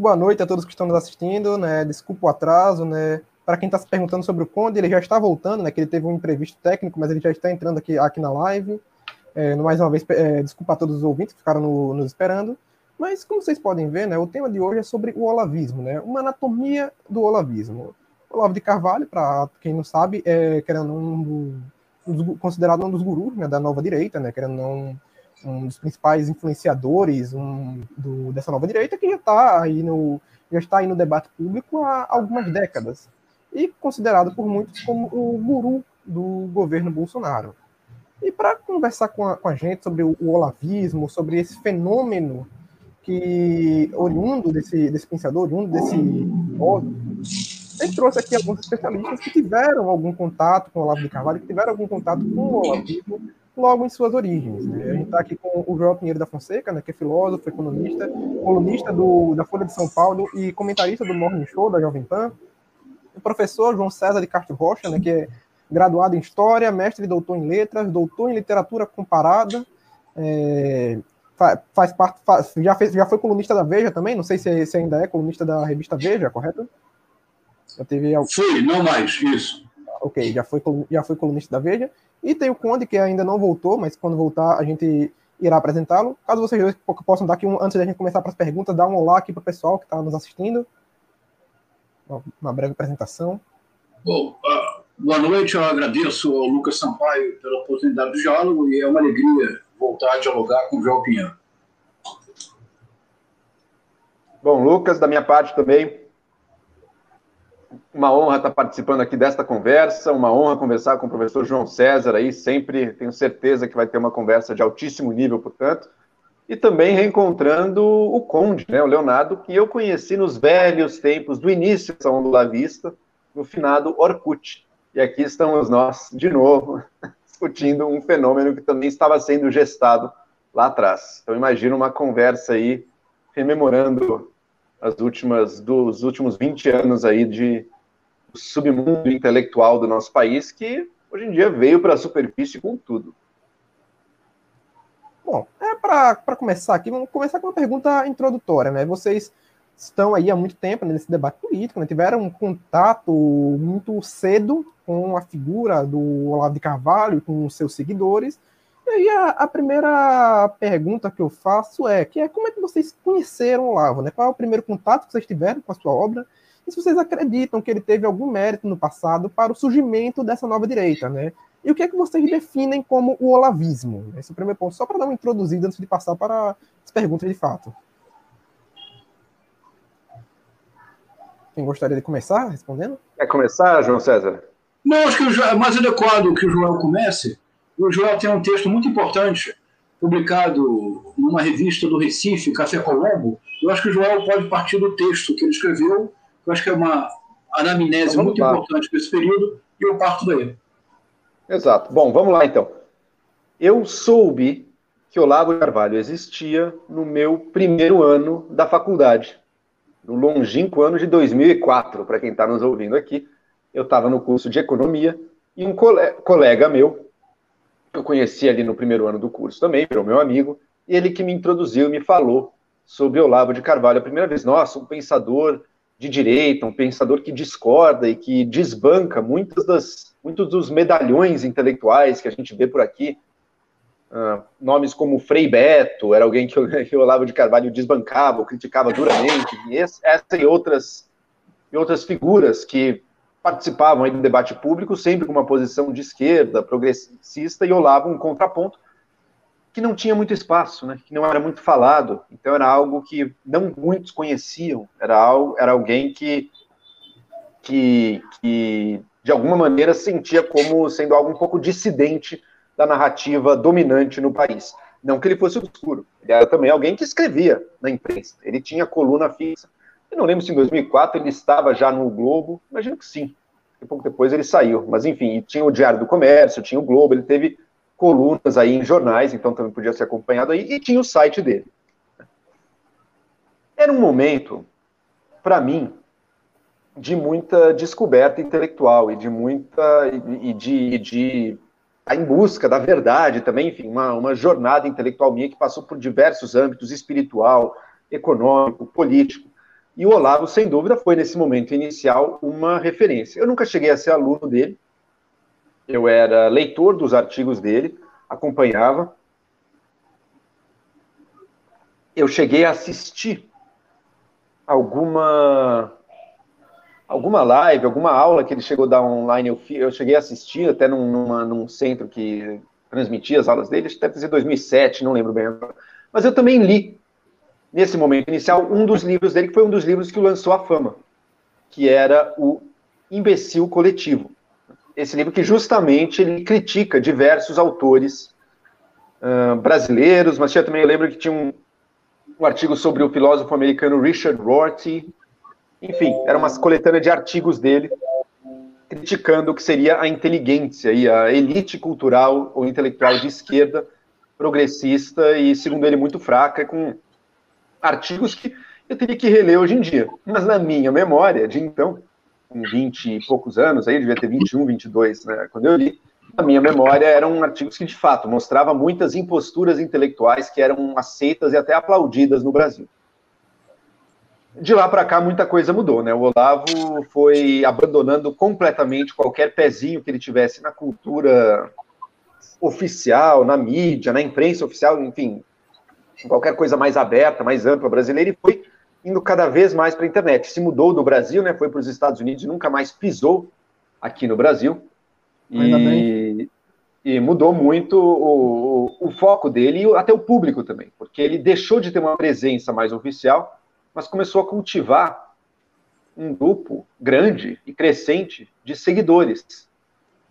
muito boa noite a todos que estão nos assistindo, né? Desculpa o atraso, né? Para quem está se perguntando sobre o Conde, ele já está voltando, né? Que ele teve um imprevisto técnico, mas ele já está entrando aqui, aqui na live. É, mais uma vez, é, desculpa a todos os ouvintes que ficaram no, nos esperando. Mas, como vocês podem ver, né? O tema de hoje é sobre o olavismo, né? Uma anatomia do olavismo. Olavo de Carvalho, para quem não sabe, é querendo um, um, considerado um dos gurus né, da nova direita, né? Querendo um, um dos principais influenciadores um, do, dessa nova direita, que já está aí no já está aí no debate público há algumas décadas e considerado por muitos como o guru do governo Bolsonaro. E para conversar com a, com a, gente sobre o, o olavismo, sobre esse fenômeno que oriundo desse, desse pensador, oriundo desse filósofo, ele trouxe aqui alguns especialistas que tiveram algum contato com o Olavo de Carvalho, que tiveram algum contato com o olavismo logo em suas origens. Né? A gente está aqui com o João Pinheiro da Fonseca, né, que é filósofo, economista, colunista do, da Folha de São Paulo e comentarista do Morning Show da Jovem Pan. O professor João César de Castro Rocha, né, que é graduado em História, mestre e doutor em Letras, doutor em Literatura Comparada, é, faz, parte, já, já foi colunista da Veja também, não sei se, se ainda é colunista da revista Veja, correto? Já teve... Fui, não mais, isso. Ok, já foi, já foi colunista da Veja. E tem o Conde, que ainda não voltou, mas quando voltar a gente irá apresentá-lo. Caso vocês dois possam dar aqui, um, antes da gente começar para as perguntas, dar um olá aqui para o pessoal que está nos assistindo. Uma, uma, breve apresentação. Bom, uh, boa noite, eu agradeço ao Lucas Sampaio pela oportunidade do diálogo e é uma alegria voltar a dialogar com o João Pinheiro. Bom, Lucas, da minha parte também, uma honra estar participando aqui desta conversa, uma honra conversar com o professor João César aí, sempre tenho certeza que vai ter uma conversa de altíssimo nível, portanto, e também reencontrando o Conde, né, o Leonardo, que eu conheci nos velhos tempos do início da Onda La Vista, no finado Orkut. E aqui estamos nós, de novo, discutindo um fenômeno que também estava sendo gestado lá atrás. Então imagina uma conversa aí, rememorando as últimas dos últimos 20 anos aí de submundo intelectual do nosso país que hoje em dia veio para a superfície com tudo. Bom, é para começar aqui, vamos começar com uma pergunta introdutória, né? Vocês estão aí há muito tempo nesse debate político, né? tiveram um contato muito cedo com a figura do Olavo de Carvalho com seus seguidores, e aí a, a, primeira pergunta que eu faço é, que é como é que vocês conheceram o Olavo, né? Qual é o primeiro contato que vocês tiveram com a sua obra? E se vocês acreditam que ele teve algum mérito no passado para o surgimento dessa nova direita, né? E o que é que vocês definem como o olavismo? Esse é o primeiro ponto, só para dar uma introduzida antes de passar para as perguntas de fato. Quem gostaria de começar respondendo? Quer começar, João César? Não, acho que é mais adequado que o João comece, o Joel tem um texto muito importante, publicado numa revista do Recife, Café Colombo. Eu acho que o Joel pode partir do texto que ele escreveu, eu acho que é uma anamnese então, muito lá. importante para esse período, e eu parto daí. Exato. Bom, vamos lá então. Eu soube que Olavo Carvalho existia no meu primeiro ano da faculdade, no longínquo ano de 2004, para quem está nos ouvindo aqui. Eu estava no curso de economia e um colega meu, eu conheci ali no primeiro ano do curso também, virou meu amigo, e ele que me introduziu e me falou sobre Olavo de Carvalho. A primeira vez, nossa, um pensador de direita, um pensador que discorda e que desbanca muitos, das, muitos dos medalhões intelectuais que a gente vê por aqui. Uh, nomes como Frei Beto, era alguém que, que o Olavo de Carvalho desbancava, ou criticava duramente, e esse, essa e outras, e outras figuras que participavam do debate público, sempre com uma posição de esquerda, progressista, e olavam um contraponto que não tinha muito espaço, né, que não era muito falado, então era algo que não muitos conheciam, era, algo, era alguém que, que, que, de alguma maneira, sentia como sendo algo um pouco dissidente da narrativa dominante no país. Não que ele fosse obscuro, ele era também alguém que escrevia na imprensa, ele tinha coluna fixa, eu não lembro se em 2004 ele estava já no Globo, imagino que sim. E pouco depois ele saiu. Mas enfim, tinha o Diário do Comércio, tinha o Globo, ele teve colunas aí em jornais, então também podia ser acompanhado aí, e tinha o site dele. Era um momento, para mim, de muita descoberta intelectual e de muita. e de, e de em busca da verdade também, enfim, uma, uma jornada intelectual minha que passou por diversos âmbitos espiritual, econômico, político. E o Olavo, sem dúvida, foi nesse momento inicial uma referência. Eu nunca cheguei a ser aluno dele, eu era leitor dos artigos dele, acompanhava. Eu cheguei a assistir alguma alguma live, alguma aula que ele chegou a dar online, eu, eu cheguei a assistir até num, numa, num centro que transmitia as aulas dele, acho que deve ser 2007, não lembro bem. Mas eu também li, nesse momento inicial, um dos livros dele, que foi um dos livros que lançou à fama, que era o Imbecil Coletivo. Esse livro que justamente ele critica diversos autores uh, brasileiros, mas tinha também, eu lembro que tinha um, um artigo sobre o filósofo americano Richard Rorty, enfim, era uma coletânea de artigos dele criticando o que seria a inteligência e a elite cultural ou intelectual de esquerda progressista e, segundo ele, muito fraca, com artigos que eu teria que reler hoje em dia. Mas na minha memória, de então, com 20 e poucos anos, aí devia ter 21, 22, né? Quando eu li, na minha memória, eram artigos que, de fato, mostravam muitas imposturas intelectuais que eram aceitas e até aplaudidas no Brasil de lá para cá muita coisa mudou, né? O Olavo foi abandonando completamente qualquer pezinho que ele tivesse na cultura oficial, na mídia, na imprensa oficial, enfim, qualquer coisa mais aberta, mais ampla brasileira e foi indo cada vez mais para a internet. Se mudou do Brasil, né? Foi para os Estados Unidos e nunca mais pisou aqui no Brasil. E, e, mudou muito o, o, o foco dele e até o público também, porque ele deixou de ter uma presença mais oficial mas começou a cultivar um grupo grande e crescente de seguidores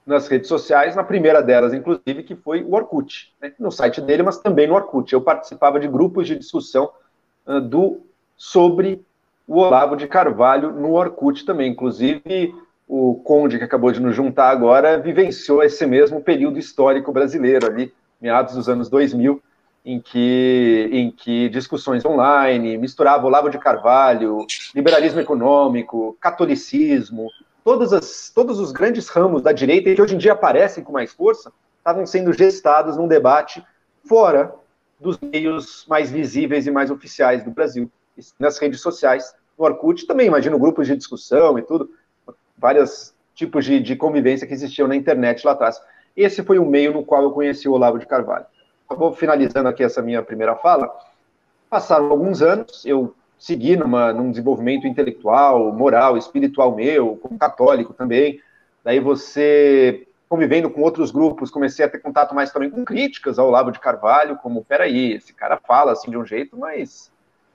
nas redes sociais, na primeira delas, inclusive, que foi o Orkut, né? no site dele, mas também no Orkut. Eu participava de grupos de discussão uh, do sobre o Olavo de Carvalho no Orkut também. Inclusive, o Conde, que acabou de nos juntar agora, vivenciou esse mesmo período histórico brasileiro ali, meados dos anos 2000, em que, em que discussões online misturavam Olavo de Carvalho, liberalismo econômico, catolicismo, todas as, todos os grandes ramos da direita que hoje em dia aparecem com mais força, estavam sendo gestados num debate fora dos meios mais visíveis e mais oficiais do Brasil, nas redes sociais, no Orkut, também imagino grupos de discussão e tudo, vários tipos de, de convivência que existiam na internet lá atrás. Esse foi o meio no qual eu conheci o Olavo de Carvalho vou finalizando aqui essa minha primeira fala. Passaram alguns anos, eu segui numa, num desenvolvimento intelectual, moral, espiritual meu, como católico também. Daí você, convivendo com outros grupos, comecei a ter contato mais também com críticas ao Olavo de Carvalho, como, peraí, esse cara fala assim de um jeito, mas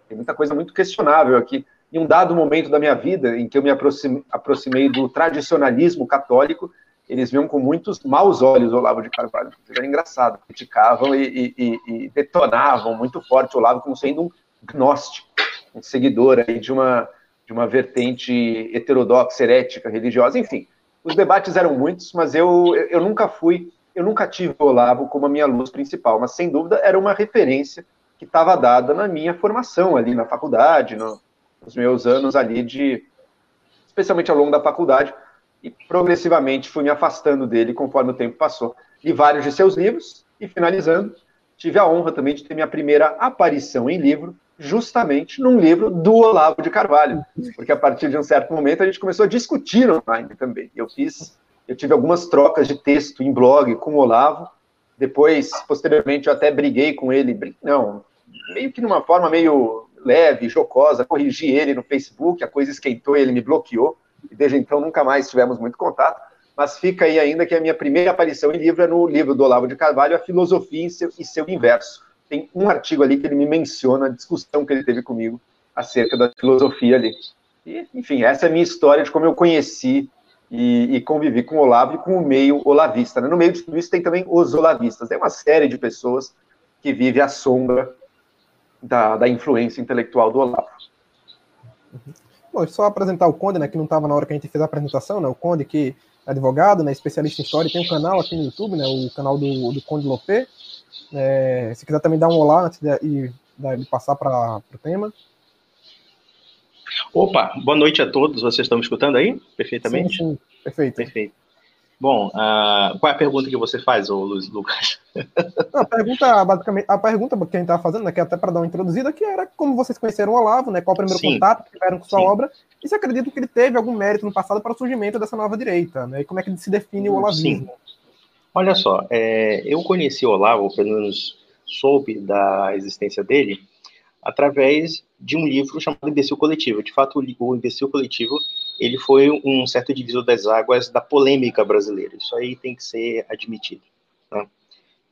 tem muita coisa muito questionável aqui. Em um dado momento da minha vida, em que eu me aproximei, do tradicionalismo católico, eles viam com muitos maus olhos o Olavo de Carvalho. Era engraçado, criticavam e, e, e, detonavam muito forte o Olavo como sendo um gnóstico, um seguidor aí de uma, de uma vertente heterodoxa, herética, religiosa, enfim. Os debates eram muitos, mas eu, eu nunca fui, eu nunca tive o Olavo como a minha luz principal, mas sem dúvida era uma referência que estava dada na minha formação ali na faculdade, no, nos meus anos ali de, especialmente ao longo da faculdade, e progressivamente fui me afastando dele conforme o tempo passou. Li vários de seus livros e, finalizando, tive a honra também de ter minha primeira aparição em livro, justamente num livro do Olavo de Carvalho, porque a partir de um certo momento a gente começou a discutir online também. Eu fiz, eu tive algumas trocas de texto em blog com o Olavo, depois, posteriormente, eu até briguei com ele, não, meio que numa forma meio leve, jocosa, corrigi ele no Facebook, a coisa esquentou, ele me bloqueou, e desde então nunca mais tivemos muito contato, mas fica aí ainda que a minha primeira aparição em livro é no livro do Olavo de Carvalho, A Filosofia e seu, e seu Inverso. Tem um artigo ali que ele me menciona a discussão que ele teve comigo acerca da filosofia ali. E, enfim, essa é a minha história de como eu conheci e, e convivi com o Olavo e com o meio olavista. Né? No meio de tudo isso tem também os olavistas. Tem uma série de pessoas que vive à sombra da, da influência intelectual do Olavo. Uhum. Bom, só apresentar o Conde, né, que não estava na hora que a gente fez a apresentação, né, o Conde que é advogado, né, especialista em história, tem um canal aqui no YouTube, né, o canal do, do Conde Lopé. É, se quiser também dar um olá antes de, de, de passar para o tema. Opa, boa noite a todos, vocês estão me escutando aí? Perfeitamente? Sim, sim, perfeito. Perfeito. Bom, uh, qual é a pergunta que você faz, ô Luiz Lucas? a pergunta, basicamente, a pergunta que a gente estava fazendo, né, que é até para dar uma introduzida, que era como vocês conheceram o Olavo, né? Qual o primeiro Sim. contato que tiveram com sua Sim. obra, e se acredita que ele teve algum mérito no passado para o surgimento dessa nova direita, né? E como é que se define o olavismo? Sim. Olha só, é, eu conheci o Olavo, pelo menos soube da existência dele, através de um livro chamado Imbecil Coletivo. De fato, o Imbecil Coletivo ele foi um certo divisor das águas da polêmica brasileira. Isso aí tem que ser admitido. Né?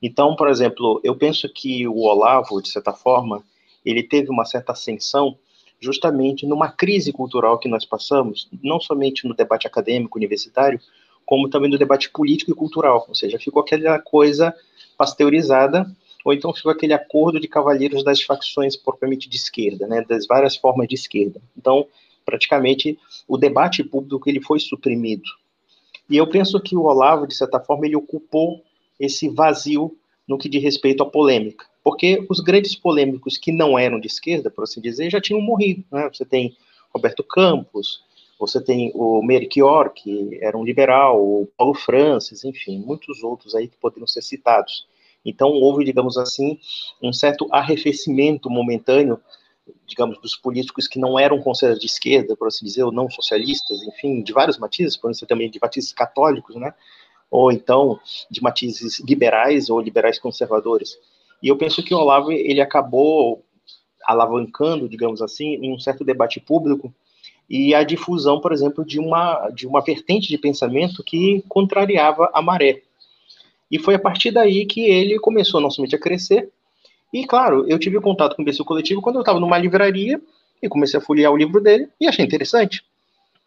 Então, por exemplo, eu penso que o Olavo, de certa forma, ele teve uma certa ascensão justamente numa crise cultural que nós passamos, não somente no debate acadêmico universitário, como também no debate político e cultural. Ou seja, ficou aquela coisa pasteurizada ou então ficou aquele acordo de cavalheiros das facções propriamente de esquerda, né, das várias formas de esquerda. Então, praticamente, o debate público ele foi suprimido. E eu penso que o Olavo, de certa forma, ele ocupou esse vazio no que diz respeito à polêmica, porque os grandes polêmicos que não eram de esquerda, por assim dizer, já tinham morrido. Né? Você tem Roberto Campos, você tem o Melchior, que era um liberal, o Paulo Francis, enfim, muitos outros aí que poderiam ser citados. Então, houve, digamos assim, um certo arrefecimento momentâneo, digamos, dos políticos que não eram considerados de esquerda, por assim dizer, ou não socialistas, enfim, de vários matizes, por ser também de matizes católicos, né? Ou então de matizes liberais ou liberais conservadores. E eu penso que o Olavo, ele acabou alavancando, digamos assim, um certo debate público e a difusão, por exemplo, de uma, de uma vertente de pensamento que contrariava a maré. E foi a partir daí que ele começou não somente a crescer. E, claro, eu tive contato com o imbecil coletivo quando eu estava numa livraria e comecei a folhear o livro dele e achei interessante.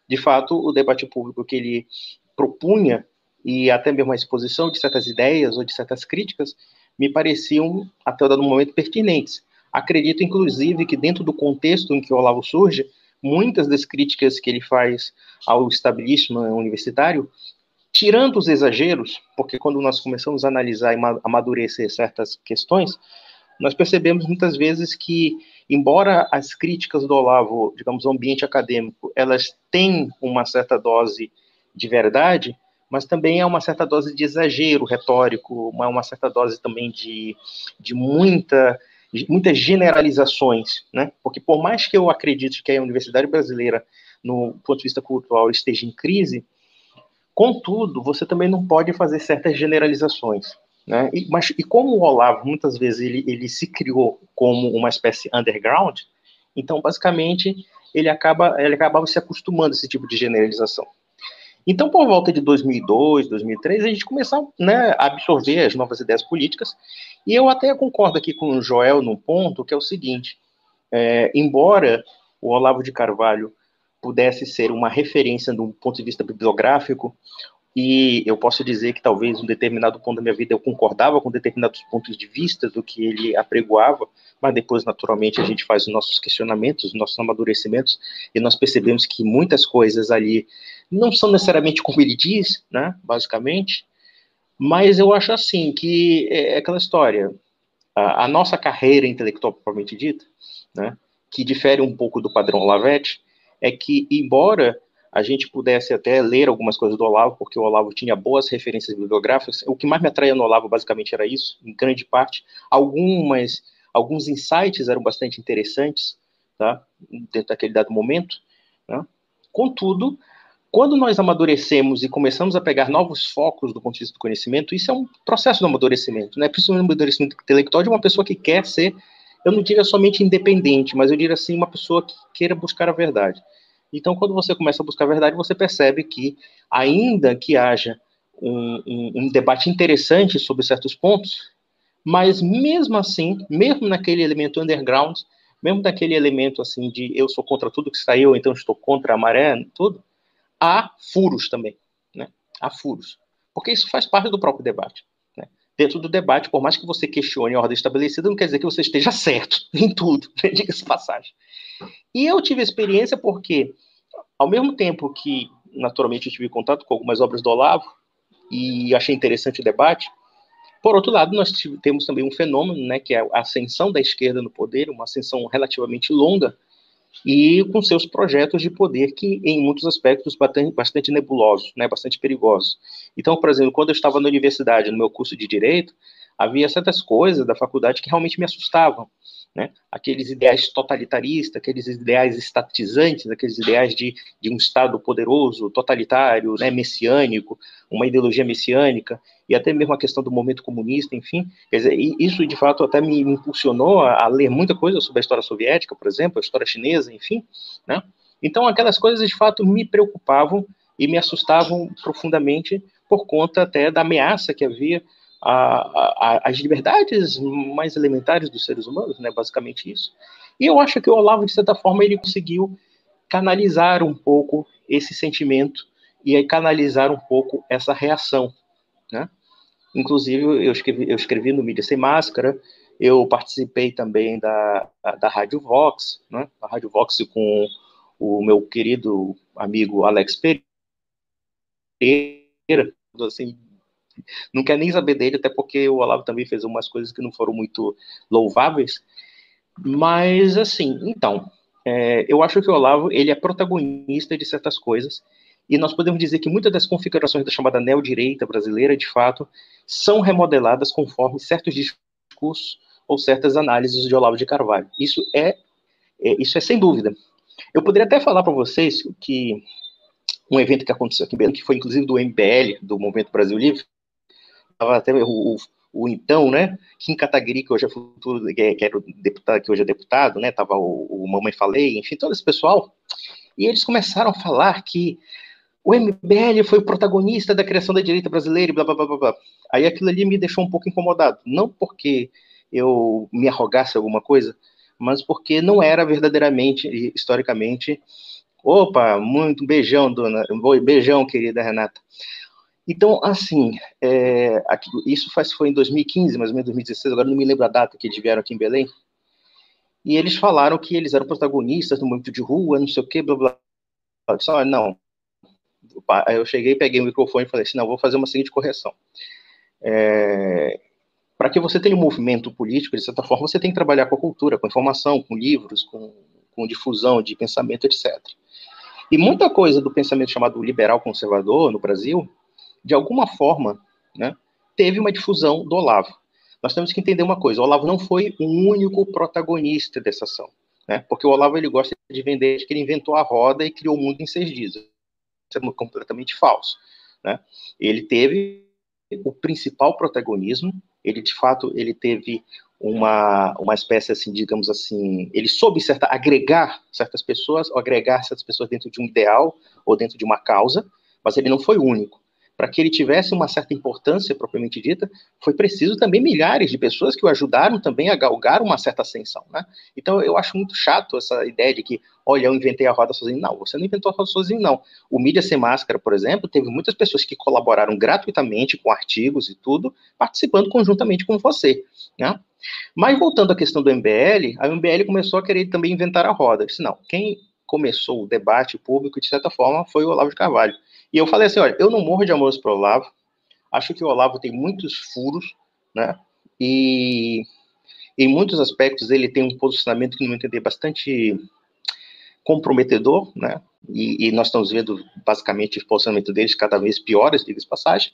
De fato, o debate público que ele propunha e até mesmo a exposição de certas ideias ou de certas críticas me pareciam, até o dado momento, pertinentes. Acredito, inclusive, que dentro do contexto em que o Olavo surge, muitas das críticas que ele faz ao establishment universitário tirando os exageros, porque quando nós começamos a analisar e amadurecer certas questões, nós percebemos muitas vezes que, embora as críticas do Olavo, digamos, ao ambiente acadêmico, elas têm uma certa dose de verdade, mas também há uma certa dose de exagero retórico, uma, uma certa dose também de, de muita, muitas generalizações, né? Porque por mais que eu acredite que a universidade brasileira, no ponto de vista cultural, esteja em crise, Contudo, você também não pode fazer certas generalizações. Né? E, mas, e como o Olavo, muitas vezes, ele, ele se criou como uma espécie underground, então, basicamente, ele, acaba, ele acabava se acostumando a esse tipo de generalização. Então, por volta de 2002, 2003, a gente começou né, a absorver as novas ideias políticas, e eu até concordo aqui com o Joel num ponto, que é o seguinte, é, embora o Olavo de Carvalho pudesse ser uma referência do ponto de vista bibliográfico, e eu posso dizer que talvez um determinado ponto da minha vida eu concordava com determinados pontos de vista do que ele apregoava, mas depois, naturalmente, a gente faz os nossos questionamentos, os nossos amadurecimentos, e nós percebemos que muitas coisas ali não são necessariamente como ele diz, né, basicamente, mas eu acho assim, que é aquela história, a, a nossa carreira intelectual propriamente dita, né, que difere um pouco do padrão Lavette, é que, embora a gente pudesse até ler algumas coisas do Olavo, porque o Olavo tinha boas referências bibliográficas, o que mais me atraía no Olavo basicamente era isso, em grande parte. Algumas, alguns insights eram bastante interessantes, tá? dentro daquele dado momento. Né? Contudo, quando nós amadurecemos e começamos a pegar novos focos do ponto de vista do conhecimento, isso é um processo de amadurecimento, né? principalmente um amadurecimento intelectual de uma pessoa que quer ser eu não diria somente independente, mas eu diria assim, uma pessoa que queira buscar a verdade. Então, quando você começa a buscar a verdade, você percebe que, ainda que haja um, um, um debate interessante sobre certos pontos, mas mesmo assim, mesmo naquele elemento underground, mesmo naquele elemento assim de eu sou contra tudo que saiu, então estou contra a maré, tudo, há furos também, né? Há furos. Porque isso faz parte do próprio debate dentro do debate, por mais que você questione a ordem estabelecida, não quer dizer que você esteja certo em tudo, né? diga-se passagem. E eu tive experiência porque, ao mesmo tempo que, naturalmente, eu tive contato com algumas obras do Olavo e achei interessante o debate, por outro lado, nós temos também um fenômeno, né, que é a ascensão da esquerda no poder, uma ascensão relativamente longa, e com seus projetos de poder que, em muitos aspectos, bastante, nebulosos, né, bastante perigosos. Então, por exemplo, quando eu estava na universidade, no meu curso de Direito, havia certas coisas da faculdade que realmente me assustavam. Né? Aqueles ideais totalitaristas, aqueles ideais estatizantes, aqueles ideais de, de um Estado poderoso, totalitário, né, messiânico, uma ideologia messiânica, e até mesmo a questão do momento comunista, enfim. Quer dizer, isso de fato até me, impulsionou a, a, ler muita coisa sobre a história soviética, por exemplo, a história chinesa, enfim. Né? Então, aquelas coisas de fato me preocupavam e me assustavam profundamente por conta até da ameaça que havia a, a, as liberdades mais elementares dos seres humanos, né, basicamente isso. E eu acho que o Olavo, de certa forma, ele conseguiu canalizar um pouco esse sentimento e aí canalizar um pouco essa reação, né? Inclusive, eu escrevi, eu escrevi no Mídia Sem Máscara, eu participei também da, da Rádio Vox, né? A Rádio Vox com o meu querido amigo Alex Pereira, assim, não quer nem saber dele, até porque o Olavo também fez umas coisas que não foram muito louváveis. Mas, assim, então, é, eu acho que o Olavo, ele é protagonista de certas coisas, e nós podemos dizer que muitas das configurações da chamada neodireita brasileira, de fato, são remodeladas conforme certos discursos ou certas análises de Olavo de Carvalho. Isso é, é isso é sem dúvida. Eu poderia até falar para vocês que um evento que aconteceu aqui em Belém, que foi inclusive do MBL, do Movimento Brasil Livre, até o, o, o, então, né, Kim Kataguiri, que hoje é futuro, que era o deputado, que hoje é deputado, né, tava o, o Mamãe Falei, enfim, todo esse pessoal, e eles começaram a falar que o MBL foi o protagonista da criação da direita brasileira e blá, blá, blá, blá. Aí aquilo ali me deixou um pouco incomodado, não porque eu me arrogasse alguma coisa, mas porque não era verdadeiramente, historicamente, opa, muito beijão, dona, beijão, querida Renata, então, assim, é, aqui, isso faz, foi em 2015, mais ou menos 2016, agora não me lembro a data que eles vieram aqui em Belém. E eles falaram que eles eram protagonistas no movimento de rua, não sei o quê, blá blá. Eu disse, ah, não. Eu cheguei, peguei o microfone e falei assim: não, vou fazer uma seguinte correção. É, para que você tenha um movimento político, de certa forma, você tem que trabalhar com a cultura, com informação, com livros, com, com difusão de pensamento, etc. E muita coisa do pensamento chamado liberal conservador no Brasil de alguma forma, né, teve uma difusão do Olavo. Nós temos que entender uma coisa: o Olavo não foi o único protagonista dessa ação, né? Porque o Olavo ele gosta de vender que ele inventou a roda e criou o mundo em seis dias. Isso é completamente falso, né? Ele teve o principal protagonismo. Ele de fato ele teve uma, uma espécie assim, digamos assim, ele soube certa, agregar certas pessoas, ou agregar certas pessoas dentro de um ideal ou dentro de uma causa, mas ele não foi o único para que ele tivesse uma certa importância propriamente dita, foi preciso também milhares de pessoas que o ajudaram também a galgar uma certa ascensão, né? Então eu acho muito chato essa ideia de que, olha, eu inventei a roda sozinho. Não, você não inventou a roda sozinho, não. O Mídia Sem Máscara, por exemplo, teve muitas pessoas que colaboraram gratuitamente com artigos e tudo, participando conjuntamente com você, né? Mas voltando à questão do MBL, a MBL começou a querer também inventar a roda. Eu disse, não, quem começou o debate público, de certa forma, foi o Olavo de Carvalho. E eu falei assim, olha, eu não morro de amor para o Olavo, acho que o Olavo tem muitos furos, né? E em muitos aspectos ele tem um posicionamento que, no meu entender, bastante comprometedor, né? E, e, nós estamos vendo basicamente o posicionamento deles cada vez piores, diga-se passagem.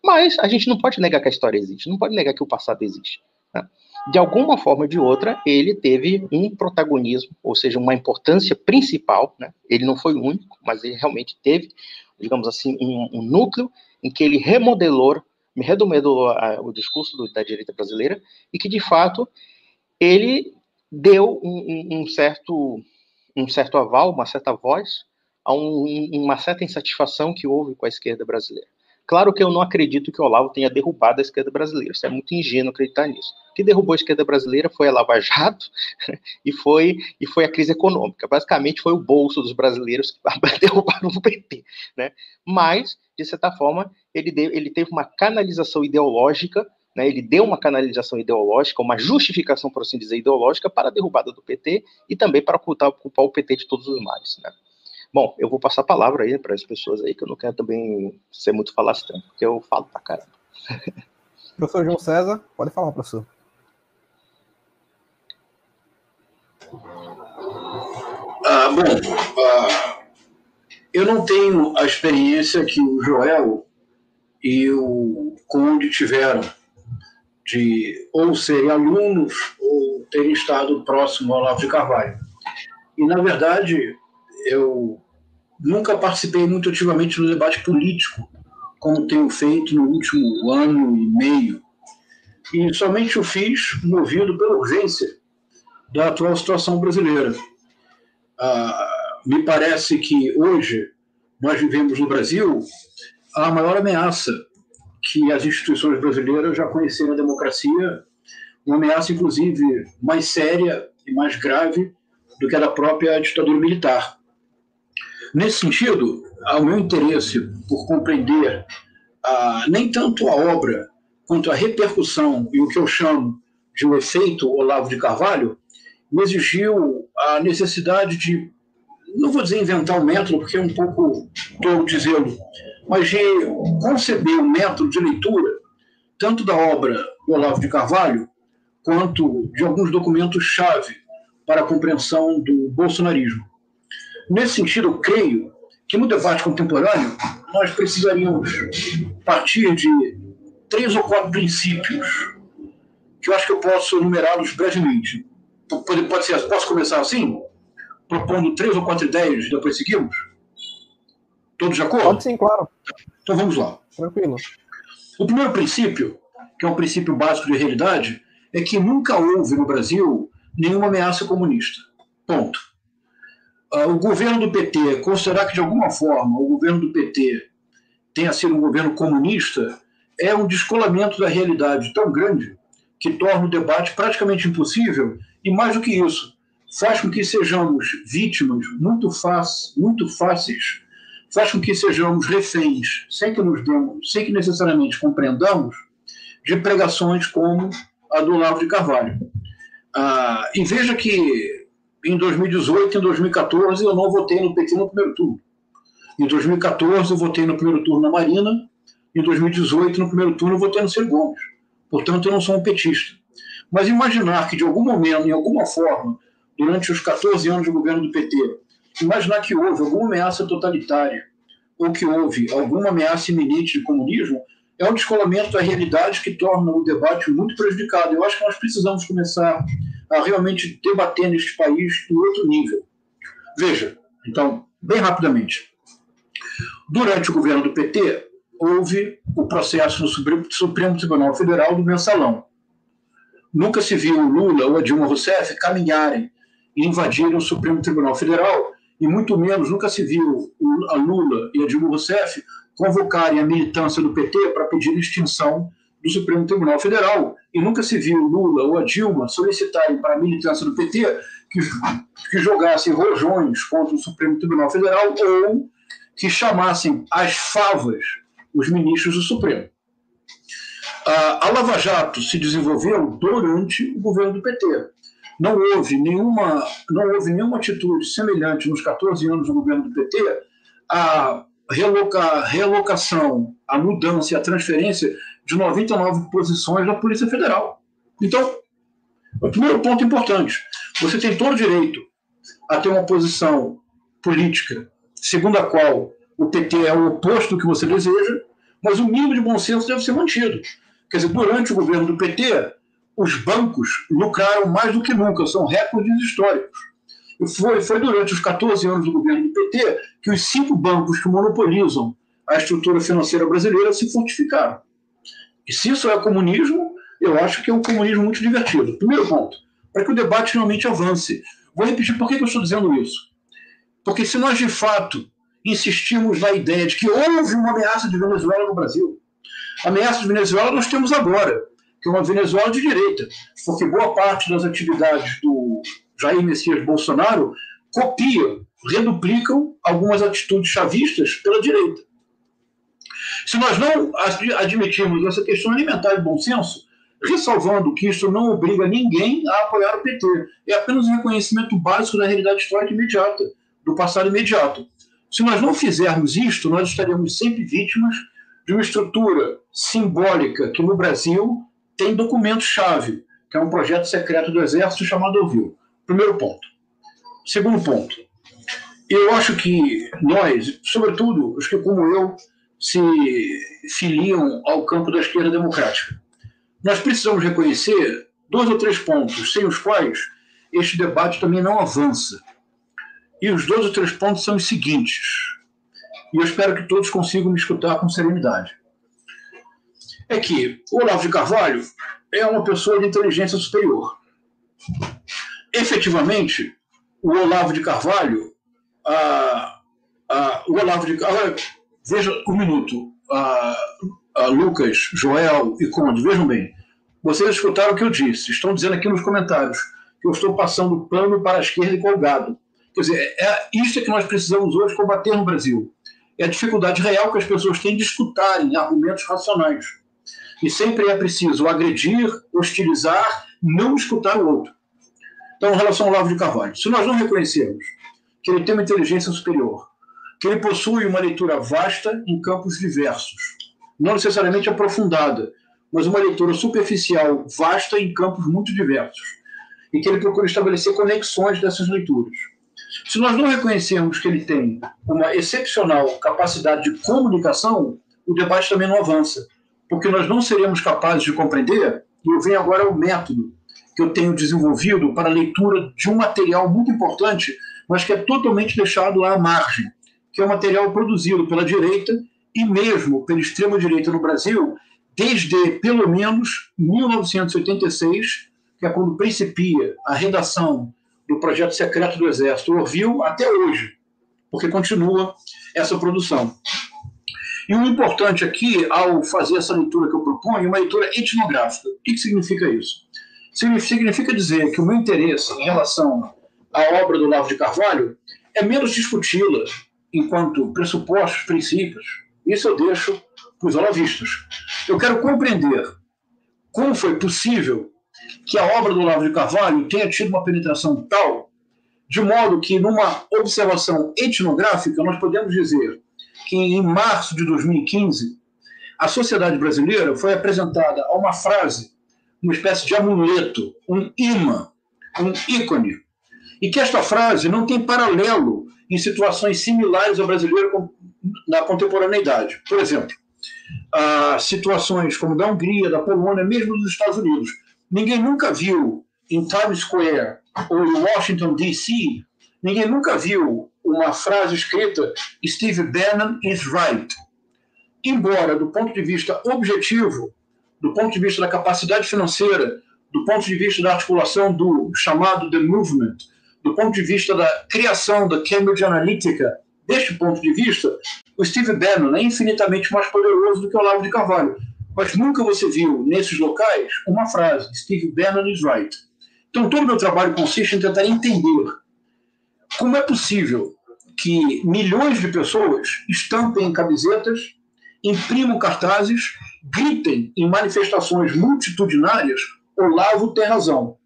Mas a gente não pode negar que a história existe, não pode negar que o passado existe. Né? De alguma forma ou de outra, ele teve um protagonismo, ou seja, uma importância principal. Né? Ele não foi o único, mas ele realmente teve digamos assim, um, um núcleo em que ele remodelou, remodelou o discurso do, da direita brasileira e que, de fato, ele deu um, um, certo, um certo aval, uma certa voz a um, uma certa insatisfação que houve com a esquerda brasileira. Claro que eu não acredito que o Olavo tenha derrubado a esquerda brasileira, isso é muito ingênuo acreditar nisso. Que derrubou a esquerda brasileira foi a Lava Jato e foi, e foi a crise econômica. Basicamente foi o bolso dos brasileiros que derrubaram o PT. Né? Mas, de certa forma, ele, deu, ele teve uma canalização ideológica né, ele deu uma canalização ideológica, uma justificação, por assim dizer, ideológica para a derrubada do PT e também para ocultar, culpar o PT de todos os males. Né? Bom, eu vou passar a palavra aí para as pessoas aí, que eu não quero também ser muito falastrão, porque eu falo pra caramba. Professor João César, pode falar, professor. Ah, bom, ah, eu não tenho a experiência que o Joel e o Conde tiveram de ou serem alunos ou terem estado próximo ao Olavo de Carvalho. E, na verdade, eu nunca participei muito ativamente no debate político, como tenho feito no último ano e meio. E somente o fiz movido pela urgência da atual situação brasileira. Ah, me parece que hoje nós vivemos no Brasil a maior ameaça que as instituições brasileiras já conheceram na democracia, uma ameaça, inclusive, mais séria e mais grave do que a da própria ditadura militar. Nesse sentido, ao meu interesse por compreender ah, nem tanto a obra quanto a repercussão e o que eu chamo de um efeito Olavo de Carvalho, me exigiu a necessidade de, não vou dizer inventar um método, porque é um pouco tolo dizê-lo, mas de conceber um método de leitura, tanto da obra do Olavo de Carvalho, quanto de alguns documentos-chave para a compreensão do bolsonarismo. Nesse sentido, eu creio que no debate contemporâneo nós precisaríamos partir de três ou quatro princípios que eu acho que eu posso enumerá-los brevemente. Pode, pode ser, posso começar assim? Propondo três ou quatro ideias e depois seguimos? Todos de acordo? Pode sim, claro. Então vamos lá. Tranquilo. O primeiro princípio, que é um princípio básico de realidade, é que nunca houve no Brasil nenhuma ameaça comunista. Ponto. Uh, o governo do PT, considerar que de alguma forma o governo do PT tenha sido um governo comunista, é um descolamento da realidade tão grande que torna o debate praticamente impossível e, mais do que isso, faz com que sejamos vítimas muito, muito fáceis faz com que sejamos reféns, sem que nos demos, sem que necessariamente compreendamos, de pregações como a do Olavo de Carvalho. Ah, e veja que em 2018 e em 2014 eu não votei no PT no primeiro turno. Em 2014 eu votei no primeiro turno na Marina, em 2018 no primeiro turno eu votei no Ciro Gomes. Portanto, eu não sou um petista. Mas imaginar que de algum momento, em alguma forma, durante os 14 anos de governo do PT, imaginar que houve alguma ameaça totalitária ou que houve alguma ameaça iminente de comunismo é um descolamento da realidade que torna o debate muito prejudicado. Eu acho que nós precisamos começar a realmente debater neste país em outro nível. Veja, então, bem rapidamente. Durante o governo do PT, houve o processo no Supremo, Supremo Tribunal Federal do mensalão. Nunca se viu o Lula ou a Dilma Rousseff caminharem e invadirem o Supremo Tribunal Federal e muito menos nunca se viu a Lula e a Dilma Rousseff convocarem a militância do PT para pedir extinção do Supremo Tribunal Federal. E nunca se viu Lula ou a Dilma solicitarem para a militância do PT que, que jogassem rojões contra o Supremo Tribunal Federal ou que chamassem às favas os ministros do Supremo. A Lava Jato se desenvolveu durante o governo do PT. Não houve nenhuma, não houve nenhuma atitude semelhante nos 14 anos do governo do PT a reloca, relocação, a mudança e a transferência de 99 posições da Polícia Federal. Então, o primeiro ponto importante: você tem todo o direito a ter uma posição política segundo a qual o PT é o oposto do que você deseja, mas o mínimo de bom senso deve ser mantido. Quer dizer, durante o governo do PT, os bancos lucraram mais do que nunca, são recordes históricos. Foi, foi durante os 14 anos do governo do PT que os cinco bancos que monopolizam a estrutura financeira brasileira se fortificaram. E se isso é comunismo, eu acho que é um comunismo muito divertido. Primeiro ponto, para que o debate realmente avance. Vou repetir por que eu estou dizendo isso. Porque se nós de fato insistimos na ideia de que houve uma ameaça de Venezuela no Brasil, ameaça de Venezuela nós temos agora que é uma Venezuela de direita, porque boa parte das atividades do Jair Messias Bolsonaro copiam, reduplicam algumas atitudes chavistas pela direita. Se nós não admitirmos essa questão alimentar de bom senso, ressalvando que isso não obriga ninguém a apoiar o PT, é apenas um reconhecimento básico da realidade histórica imediata, do passado imediato. Se nós não fizermos isto, nós estaremos sempre vítimas de uma estrutura simbólica que no Brasil tem documento-chave, que é um projeto secreto do Exército chamado OVIL. Primeiro ponto. Segundo ponto. eu acho que nós, sobretudo os que, como eu, se filiam ao campo da esquerda democrática, nós precisamos reconhecer dois ou três pontos sem os quais este debate também não avança. E os dois ou três pontos são os seguintes, e eu espero que todos consigam me escutar com serenidade. É que o Olavo de Carvalho é uma pessoa de inteligência superior. Efetivamente, o Olavo de Carvalho, a, a, o Olavo de Carvalho, veja um minuto, a, a Lucas, Joel e Conde, vejam bem, vocês escutaram o que eu disse, estão dizendo aqui nos comentários que eu estou passando pano para a esquerda e colgado. Quer dizer, é isso é que nós precisamos hoje combater no Brasil. É a dificuldade real que as pessoas têm de escutarem argumentos racionais. E sempre é preciso agredir, hostilizar, não escutar o outro. Então, em relação ao Olavo de Carvalho, se nós não reconhecermos que ele tem uma inteligência superior, que ele possui uma leitura vasta em campos diversos, não necessariamente aprofundada, mas uma leitura superficial vasta em campos muito diversos, e que ele procura estabelecer conexões dessas leituras. Se nós não reconhecermos que ele tem uma excepcional capacidade de comunicação, o debate também não avança, porque nós não seremos capazes de compreender, e eu venho agora ao método que eu tenho desenvolvido para a leitura de um material muito importante, mas que é totalmente deixado à margem, que é um material produzido pela direita e mesmo pela extrema-direita no Brasil, desde pelo menos 1986, que é quando principia a redação do projeto secreto do Exército Orville, até hoje, porque continua essa produção. E o importante aqui, ao fazer essa leitura que eu proponho, é uma leitura etnográfica. O que, significa isso? Significa dizer que o meu interesse em relação à obra do Olavo de Carvalho é menos discuti-la enquanto pressupostos, princípios. Isso eu deixo para os olavistas. Eu quero compreender como foi possível que a obra do Olavo de Carvalho tenha tido uma penetração tal, de modo que, numa observação etnográfica, nós podemos dizer que, em março de 2015, a sociedade brasileira foi apresentada a uma frase, uma espécie de amuleto, um imã, um ícone, e que esta frase não tem paralelo em situações similares ao brasileiro na contemporaneidade. Por exemplo, situações como da Hungria, da Polônia, mesmo dos Estados Unidos. Ninguém nunca viu em Times Square ou em Washington, D.C., ninguém nunca viu uma frase escrita Steve Bannon is right. Embora, do ponto de vista objetivo, do ponto de vista da capacidade financeira, do ponto de vista da articulação do chamado The Movement, do ponto de vista da criação da Cambridge Analytica, deste ponto de vista, o Steve Bannon é infinitamente mais poderoso do que o Olavo de Carvalho. Mas nunca você viu nesses locais uma frase: Steve Bannon is right. Então, todo o meu trabalho consiste em tentar entender como é possível que milhões de pessoas estampem camisetas, imprimam cartazes, gritem em manifestações multitudinárias: Olavo tem razão.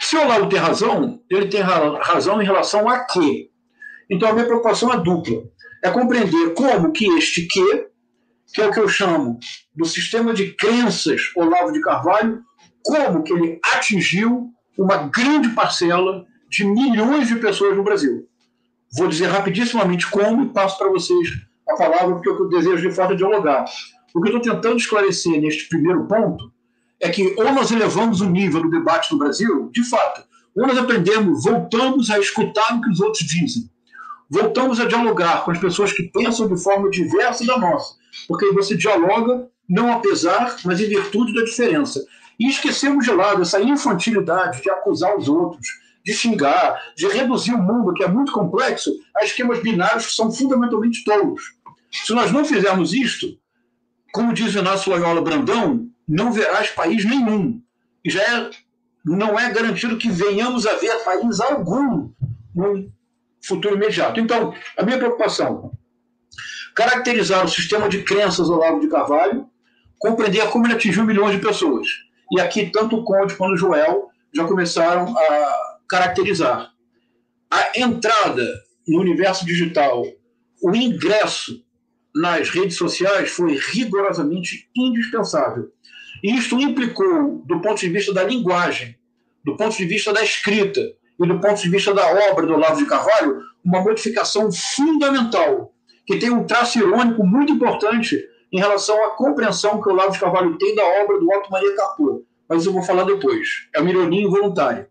Se Olavo tem razão, ele tem razão em relação a quê? Então, a minha preocupação é dupla é compreender como que este que, que é o que eu chamo do sistema de crenças Olavo de Carvalho, como que ele atingiu uma grande parcela de milhões de pessoas no Brasil. Vou dizer rapidissimamente como e passo para vocês a palavra, porque eu desejo de fato dialogar. O que eu estou tentando esclarecer neste primeiro ponto é que ou nós elevamos o nível do debate no Brasil, de fato, ou nós aprendemos, voltamos a escutar o que os outros dizem, voltamos a dialogar com as pessoas que pensam de forma diversa da nossa, porque você dialoga não apesar, mas em virtude da diferença. E esquecemos de lado essa infantilidade de acusar os outros, de xingar, de reduzir o mundo, que é muito complexo, a esquemas binários que são fundamentalmente tolos. Se nós não fizermos isto, como diz o Inácio Loyola Brandão, não verás país nenhum. E já é, não é garantido que venhamos a ver país algum no futuro imediato. Então, a minha preocupação, caracterizar o sistema de crenças ao Lago de Carvalho, compreender como ele atingiu milhões de pessoas. E aqui, tanto o Conde quanto o Joel já começaram a caracterizar. A entrada no universo digital, o ingresso nas redes sociais foi rigorosamente indispensável. E isto implicou, do ponto de vista da linguagem, do ponto de vista da escrita, e do ponto de vista da obra do Olavo de Carvalho, uma modificação fundamental, que tem um traço irônico muito importante em relação à compreensão que o Olavo de Carvalho tem da obra do Otto Maria Capô. Mas eu vou falar depois. É uma ironia involuntária.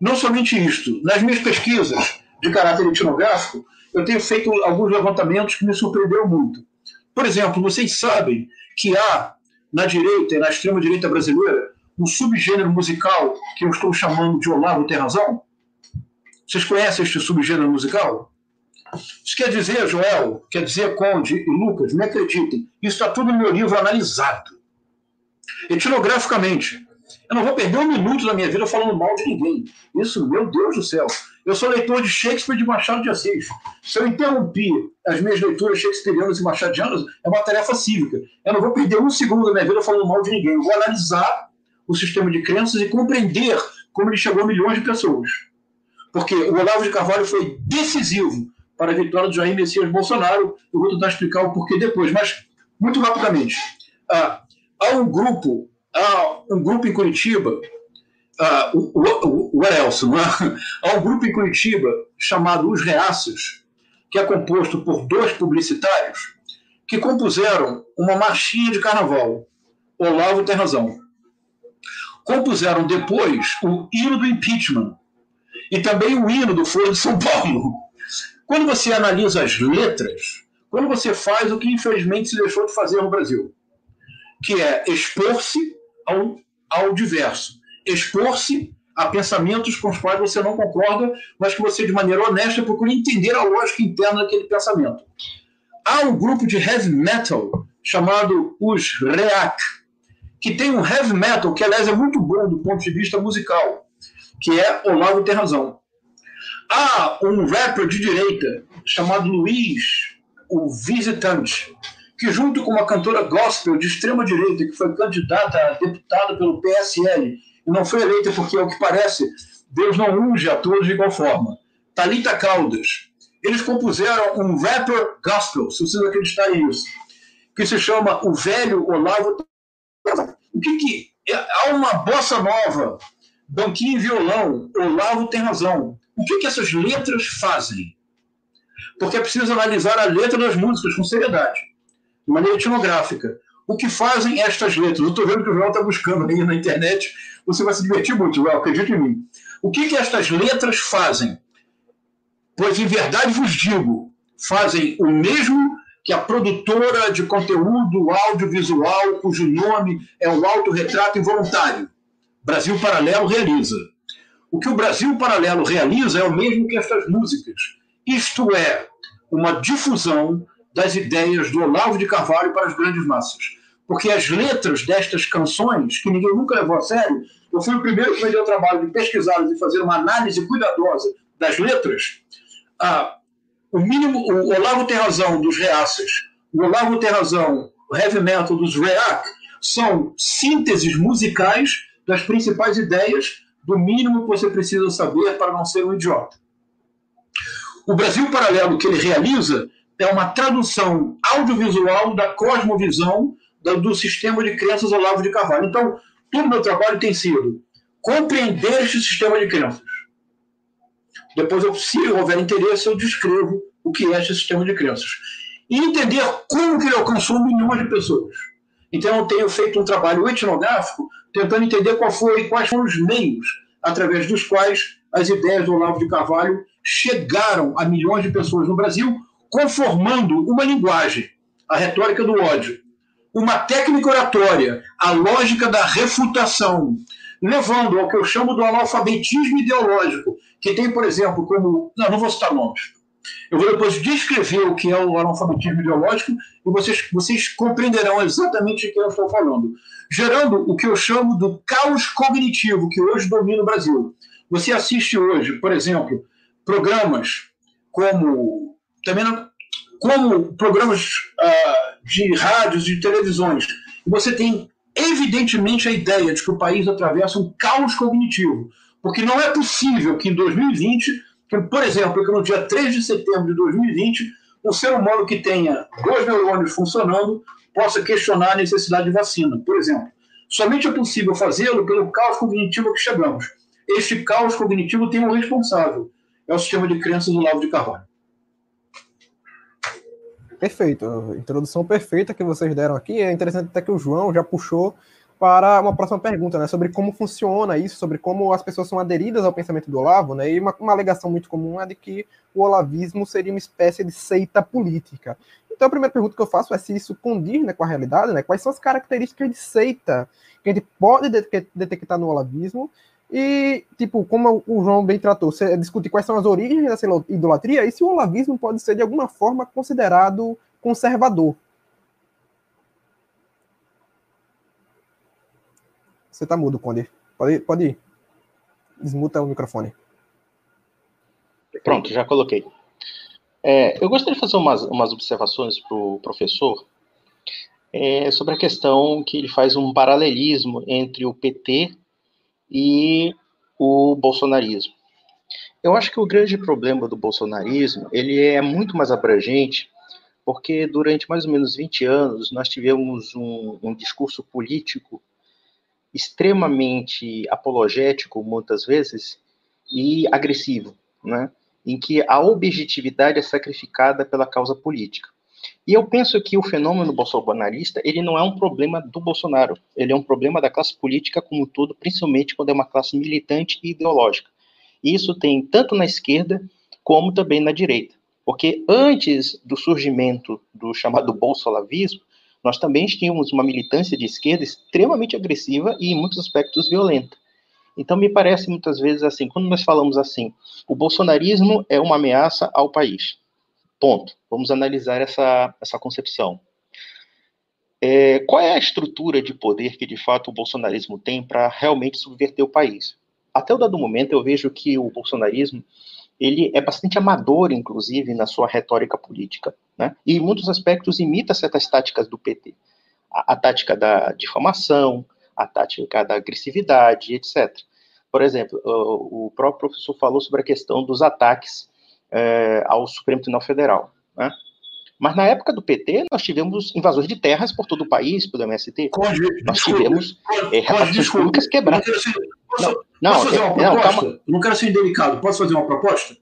Não somente isto, nas minhas pesquisas de caráter etnográfico, eu tenho feito alguns levantamentos que me surpreenderam muito. Por exemplo, vocês sabem que há na direita e na extrema-direita brasileira um subgênero musical que eu estou chamando de Olavo Tem Razão? Vocês conhecem este subgênero musical? Isso quer dizer, Joel, quer dizer, Conde e Lucas, me acreditem, isso está tudo no meu livro analisado. Etnograficamente. Eu não vou perder um minuto da minha vida falando mal de ninguém. Isso, meu Deus do céu. Eu sou leitor de Shakespeare de Machado de Assis. Se eu interromper as minhas leituras shakespearianas e machadianas, é uma tarefa cívica. Eu não vou perder um segundo da minha vida falando mal de ninguém. Eu vou analisar o sistema de crenças e compreender como ele chegou a milhões de pessoas. Porque o Olavo de Carvalho foi decisivo para a vitória do Jair Messias Bolsonaro. Eu vou tentar explicar o porquê depois, mas muito rapidamente. Ah, há um grupo, há um grupo em Curitiba, ah, o, o, o Elson, é? há um grupo em Curitiba chamado Os Reaças, que é composto por dois publicitários que compuseram uma marchinha de carnaval. Olavo tem razão. Compuseram depois o hino do impeachment e também o hino do Foro de São Paulo. Quando você analisa as letras, quando você faz o que infelizmente se deixou de fazer no Brasil, que é expor-se ao, ao diverso, expor-se a pensamentos com os quais você não concorda, mas que você, de maneira honesta, procura entender a lógica interna daquele pensamento. Há um grupo de heavy metal chamado os Reac, que tem um heavy metal que, aliás, é muito bom do ponto de vista musical, que é Olavo Tem Razão. Há um rapper de direita chamado Luiz, o Visitante, que junto com uma cantora gospel de extrema direita que foi candidata a deputada pelo PSL e não foi eleita porque, ao que parece, Deus não unge a todos de igual forma. Talita Caldas. Eles compuseram um rapper gospel, se vocês acreditarem nisso, que se chama O Velho Olavo. O que que é? há uma bossa nova, banquinho e violão, Olavo tem razão. O que, que essas letras fazem? Porque é preciso analisar a letra das músicas com seriedade, de maneira etnográfica. O que fazem estas letras? Eu estou vendo que o João está buscando aí na internet. Você vai se divertir muito, João, acredite em mim. O que, que estas letras fazem? Pois, em verdade vos digo, fazem o mesmo que a produtora de conteúdo audiovisual, cujo nome é o Autorretrato Involuntário, Brasil Paralelo, realiza. O que o Brasil Paralelo realiza é o mesmo que estas músicas. Isto é, uma difusão das ideias do Olavo de Carvalho para as grandes massas. Porque as letras destas canções, que ninguém nunca levou a sério, eu fui o primeiro que me deu o trabalho de pesquisá-las e fazer uma análise cuidadosa das letras. Ah, o mínimo, o Olavo tem razão dos reaças, o Olavo tem razão, o heavy metal dos reac, são sínteses musicais das principais ideias do mínimo que você precisa saber para não ser um idiota. O Brasil Paralelo que ele realiza é uma tradução audiovisual da cosmovisão do sistema de crenças Olavo de Carvalho. Então, todo o meu trabalho tem sido compreender este sistema de crenças. Depois, eu, se houver interesse, eu descrevo o que é este sistema de crenças. E entender como que ele alcançou milhões de pessoas. Então, eu tenho feito um trabalho etnográfico tentando entender foi, quais foram os meios através dos quais as ideias do Olavo de Carvalho chegaram a milhões de pessoas no Brasil, conformando uma linguagem, a retórica do ódio, uma técnica oratória, a lógica da refutação, levando ao que eu chamo do analfabetismo ideológico, que tem, por exemplo, como. Não, não vou citar nomes. Eu vou depois descrever o que é o analfabetismo ideológico e vocês, vocês compreenderão exatamente o que eu estou falando. Gerando o que eu chamo do caos cognitivo que hoje domina o Brasil. Você assiste hoje, por exemplo, programas como. Também não, como programas uh, de rádios, de televisões. E você tem, evidentemente, a ideia de que o país atravessa um caos cognitivo. Porque não é possível que em 2020 que, por exemplo, que no dia 3 de setembro de 2020, um ser humano que tenha dois neurônios funcionando possa questionar a necessidade de vacina, por exemplo. Somente é possível fazê-lo pelo caos cognitivo que chegamos. este caos cognitivo tem um responsável. É o sistema de crenças do Lavo de Carvalho. Perfeito. Introdução perfeita que vocês deram aqui. É interessante até que o João já puxou para uma próxima pergunta, né, sobre como funciona isso, sobre como as pessoas são aderidas ao pensamento do Olavo, né, e uma, uma alegação muito comum é de que o olavismo seria uma espécie de seita política. Então a primeira pergunta que eu faço é se isso condiz né, com a realidade, né, quais são as características de seita que a gente pode detectar no olavismo, e, tipo, como o João bem tratou, você quais são as origens dessa idolatria e se o olavismo pode ser, de alguma forma, considerado conservador. Você tá mudo, Conde. Pode, pode ir. Desmuta o microfone. Pronto, já coloquei. É, eu gostaria de fazer umas, umas observações para o professor é, sobre a questão que ele faz um paralelismo entre o PT e o bolsonarismo. Eu acho que o grande problema do bolsonarismo, ele é muito mais abrangente, porque durante mais ou menos 20 anos nós tivemos um, um discurso político extremamente apologético, muitas vezes, e agressivo, né? em que a objetividade é sacrificada pela causa política. E eu penso que o fenômeno bolsonarista, ele não é um problema do Bolsonaro, ele é um problema da classe política como um todo, principalmente quando é uma classe militante e ideológica. E isso tem tanto na esquerda como também na direita. Porque antes do surgimento do chamado bolsolavismo, nós também tínhamos uma militância de esquerda extremamente agressiva e, em muitos aspectos, violenta. Então, me parece muitas vezes assim, quando nós falamos assim, o bolsonarismo é uma ameaça ao país. Ponto. Vamos analisar essa, essa concepção. É, qual é a estrutura de poder que de fato o bolsonarismo tem para realmente subverter o país? Até o dado momento eu vejo que o bolsonarismo ele é bastante amador, inclusive, na sua retórica política, né? E em muitos aspectos imita certas táticas do PT. A, a tática da difamação, a tática da agressividade, etc. Por exemplo, o, o próprio professor falou sobre a questão dos ataques é, ao Supremo Tribunal Federal. Né? Mas na época do PT, nós tivemos invasões de terras por todo o país, pelo MST. Conde, nós tivemos é, repartições públicas quebradas. Não, não, posso fazer uma proposta? Não, calma. não quero ser indelicado. Posso fazer uma proposta?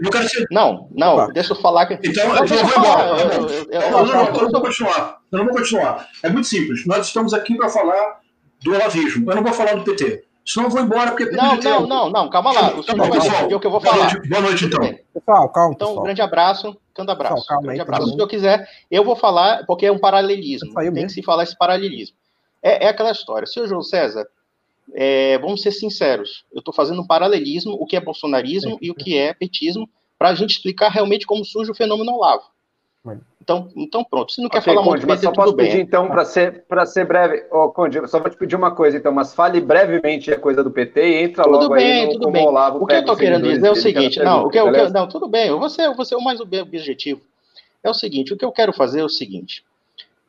Não, quero ser... não, não, deixa eu falar. Que... Então, não, eu vou embora. não, não, eu não vou continuar. Eu não vou continuar. É muito simples. Nós estamos aqui para falar do olavismo. Eu não vou falar do PT. Senão eu vou embora porque. Não, não, tempo. não, não, calma lá. O senhor tá vai entender o que eu vou falar. Boa noite, então. Pessoal, calma. Então, um grande abraço, grande abraço. Pessoal, calma grande aí, abraço. Se eu quiser, eu vou falar, porque é um paralelismo. Tem mesmo. que se falar esse paralelismo. É, é aquela história. Senhor João César, é, vamos ser sinceros. Eu estou fazendo um paralelismo, o que é bolsonarismo é. e o que é petismo, para a gente explicar realmente como surge o fenômeno Olavo. Então, então pronto. Se não quer okay, falar Conde, muito, mas só posso pedir bem. então para ser para ser breve, oh, Conde, só vou te pedir uma coisa então, mas fale brevemente a coisa do PT e entra tudo logo bem, aí no, tudo bem. Olavo. O que eu estou querendo dizer é o seguinte, não, o que, o que, não, tudo bem. Eu vou ser, eu vou ser o mais objetivo. É o seguinte, o que eu quero fazer é o seguinte,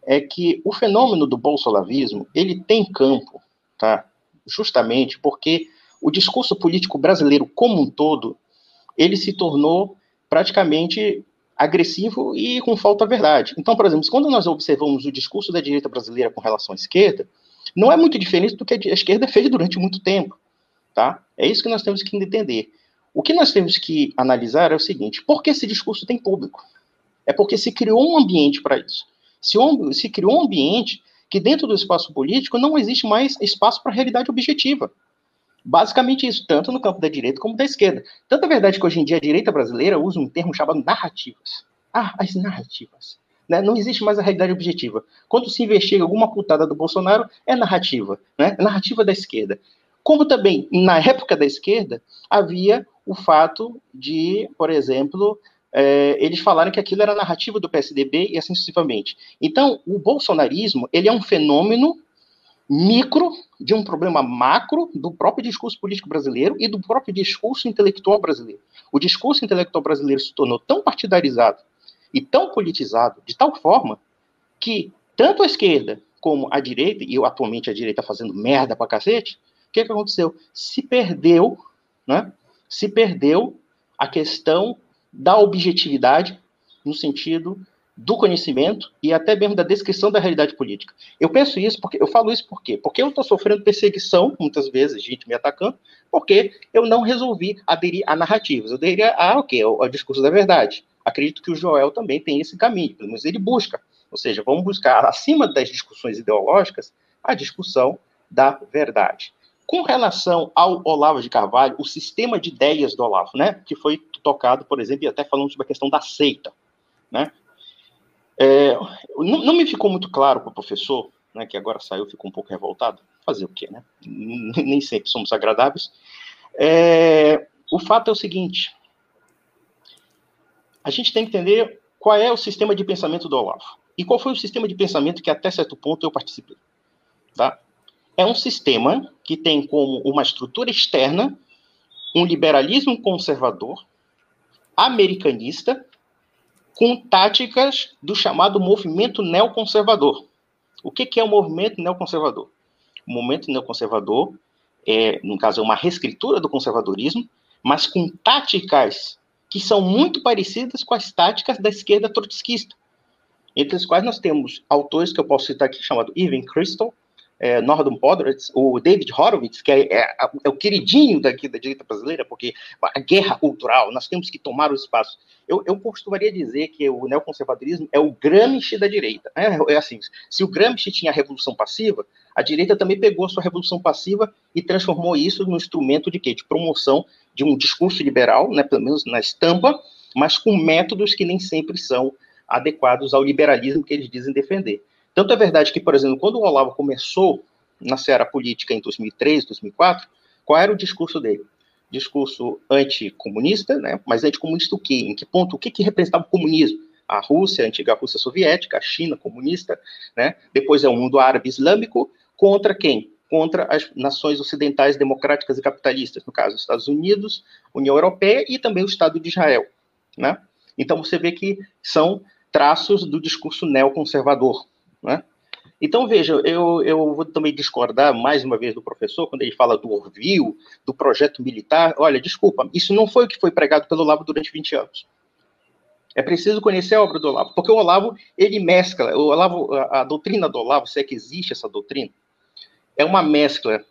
é que o fenômeno do bolsolavismo ele tem campo, tá? Justamente porque o discurso político brasileiro como um todo ele se tornou praticamente agressivo e com falta de verdade. Então, por exemplo, quando nós observamos o discurso da direita brasileira com relação à esquerda, não é muito diferente do que a esquerda fez durante muito tempo, tá? É isso que nós temos que entender. O que nós temos que analisar é o seguinte: por que esse discurso tem público? É porque se criou um ambiente para isso. Se, se criou um ambiente que dentro do espaço político não existe mais espaço para realidade objetiva. Basicamente isso, tanto no campo da direita como da esquerda. Tanto é verdade que hoje em dia a direita brasileira usa um termo chamado narrativas. Ah, as narrativas. Né? Não existe mais a realidade objetiva. Quando se investiga alguma putada do Bolsonaro, é narrativa. Né? É narrativa da esquerda. Como também, na época da esquerda, havia o fato de, por exemplo, é, eles falarem que aquilo era narrativa do PSDB e assim sucessivamente. Então, o bolsonarismo ele é um fenômeno micro de um problema macro do próprio discurso político brasileiro e do próprio discurso intelectual brasileiro. O discurso intelectual brasileiro se tornou tão partidarizado e tão politizado, de tal forma que tanto a esquerda como a direita, e atualmente a direita fazendo merda pra cacete, o que, que aconteceu? Se perdeu, né? Se perdeu a questão da objetividade no sentido do conhecimento e até mesmo da descrição da realidade política. Eu penso isso porque eu falo isso por quê? Porque eu estou sofrendo perseguição, muitas vezes, gente me atacando, porque eu não resolvi aderir a narrativas. Eu aderi a, o? Ao, ao discurso da verdade. Acredito que o Joel também tem esse caminho, pelo menos ele busca. Ou seja, vamos buscar, acima das discussões ideológicas, a discussão da verdade. Com relação ao Olavo de Carvalho, o sistema de ideias do Olavo, né, que foi tocado, por exemplo, e até falando sobre a questão da seita, né, é, não, não, me ficou muito claro para o professor, né, que agora saiu, ficou um pouco revoltado. Fazer o quê, né? Nem sempre somos agradáveis. É, o fato é o seguinte: a gente tem que entender qual é o sistema de pensamento do Olavo e qual foi o sistema de pensamento que até certo ponto eu participei. Tá? É um sistema que tem como uma estrutura externa um liberalismo conservador, americanista, com táticas do chamado movimento neoconservador. O que, que é o movimento neoconservador? O movimento neoconservador é, no caso, é uma reescritura do conservadorismo, mas com táticas que são muito parecidas com as táticas da esquerda trotskista, entre as quais nós temos autores que eu posso citar aqui, chamado Irving Kristol, é, Podhoretz, o David Horowitz, que é, é, é, o queridinho daqui da direita brasileira, porque a guerra cultural, nós temos que tomar o espaço. Eu, eu costumaria dizer que o neoconservadorismo é o Gramsci da direita. É, é assim, se o Gramsci tinha a revolução passiva, a direita também pegou a sua revolução passiva e transformou isso num instrumento de quê? De promoção de um discurso liberal, né, pelo menos na estampa, mas com métodos que nem sempre são adequados ao liberalismo que eles dizem defender. Tanto é verdade que, por exemplo, quando o Olavo começou na seara política em 2003, 2004, qual era o discurso dele? Discurso anticomunista, né? Mas anticomunista o quê? Em que ponto? O que, que representava o comunismo? A Rússia, a antiga Rússia soviética, a China comunista, né? Depois é o mundo árabe islâmico, contra quem? Contra as nações ocidentais democráticas e capitalistas, no caso, Estados Unidos, União Europeia e também o Estado de Israel, né? Então você vê que são traços do discurso neoconservador, né? Então, veja, eu, eu vou também discordar mais uma vez do professor, quando ele fala do Orville, do projeto militar. Olha, desculpa, isso não foi o que foi pregado pelo Olavo durante 20 anos. É preciso conhecer a obra do Olavo, porque o Olavo, ele mescla, o Olavo, a, a doutrina do Olavo, se é que existe essa doutrina, é uma mescla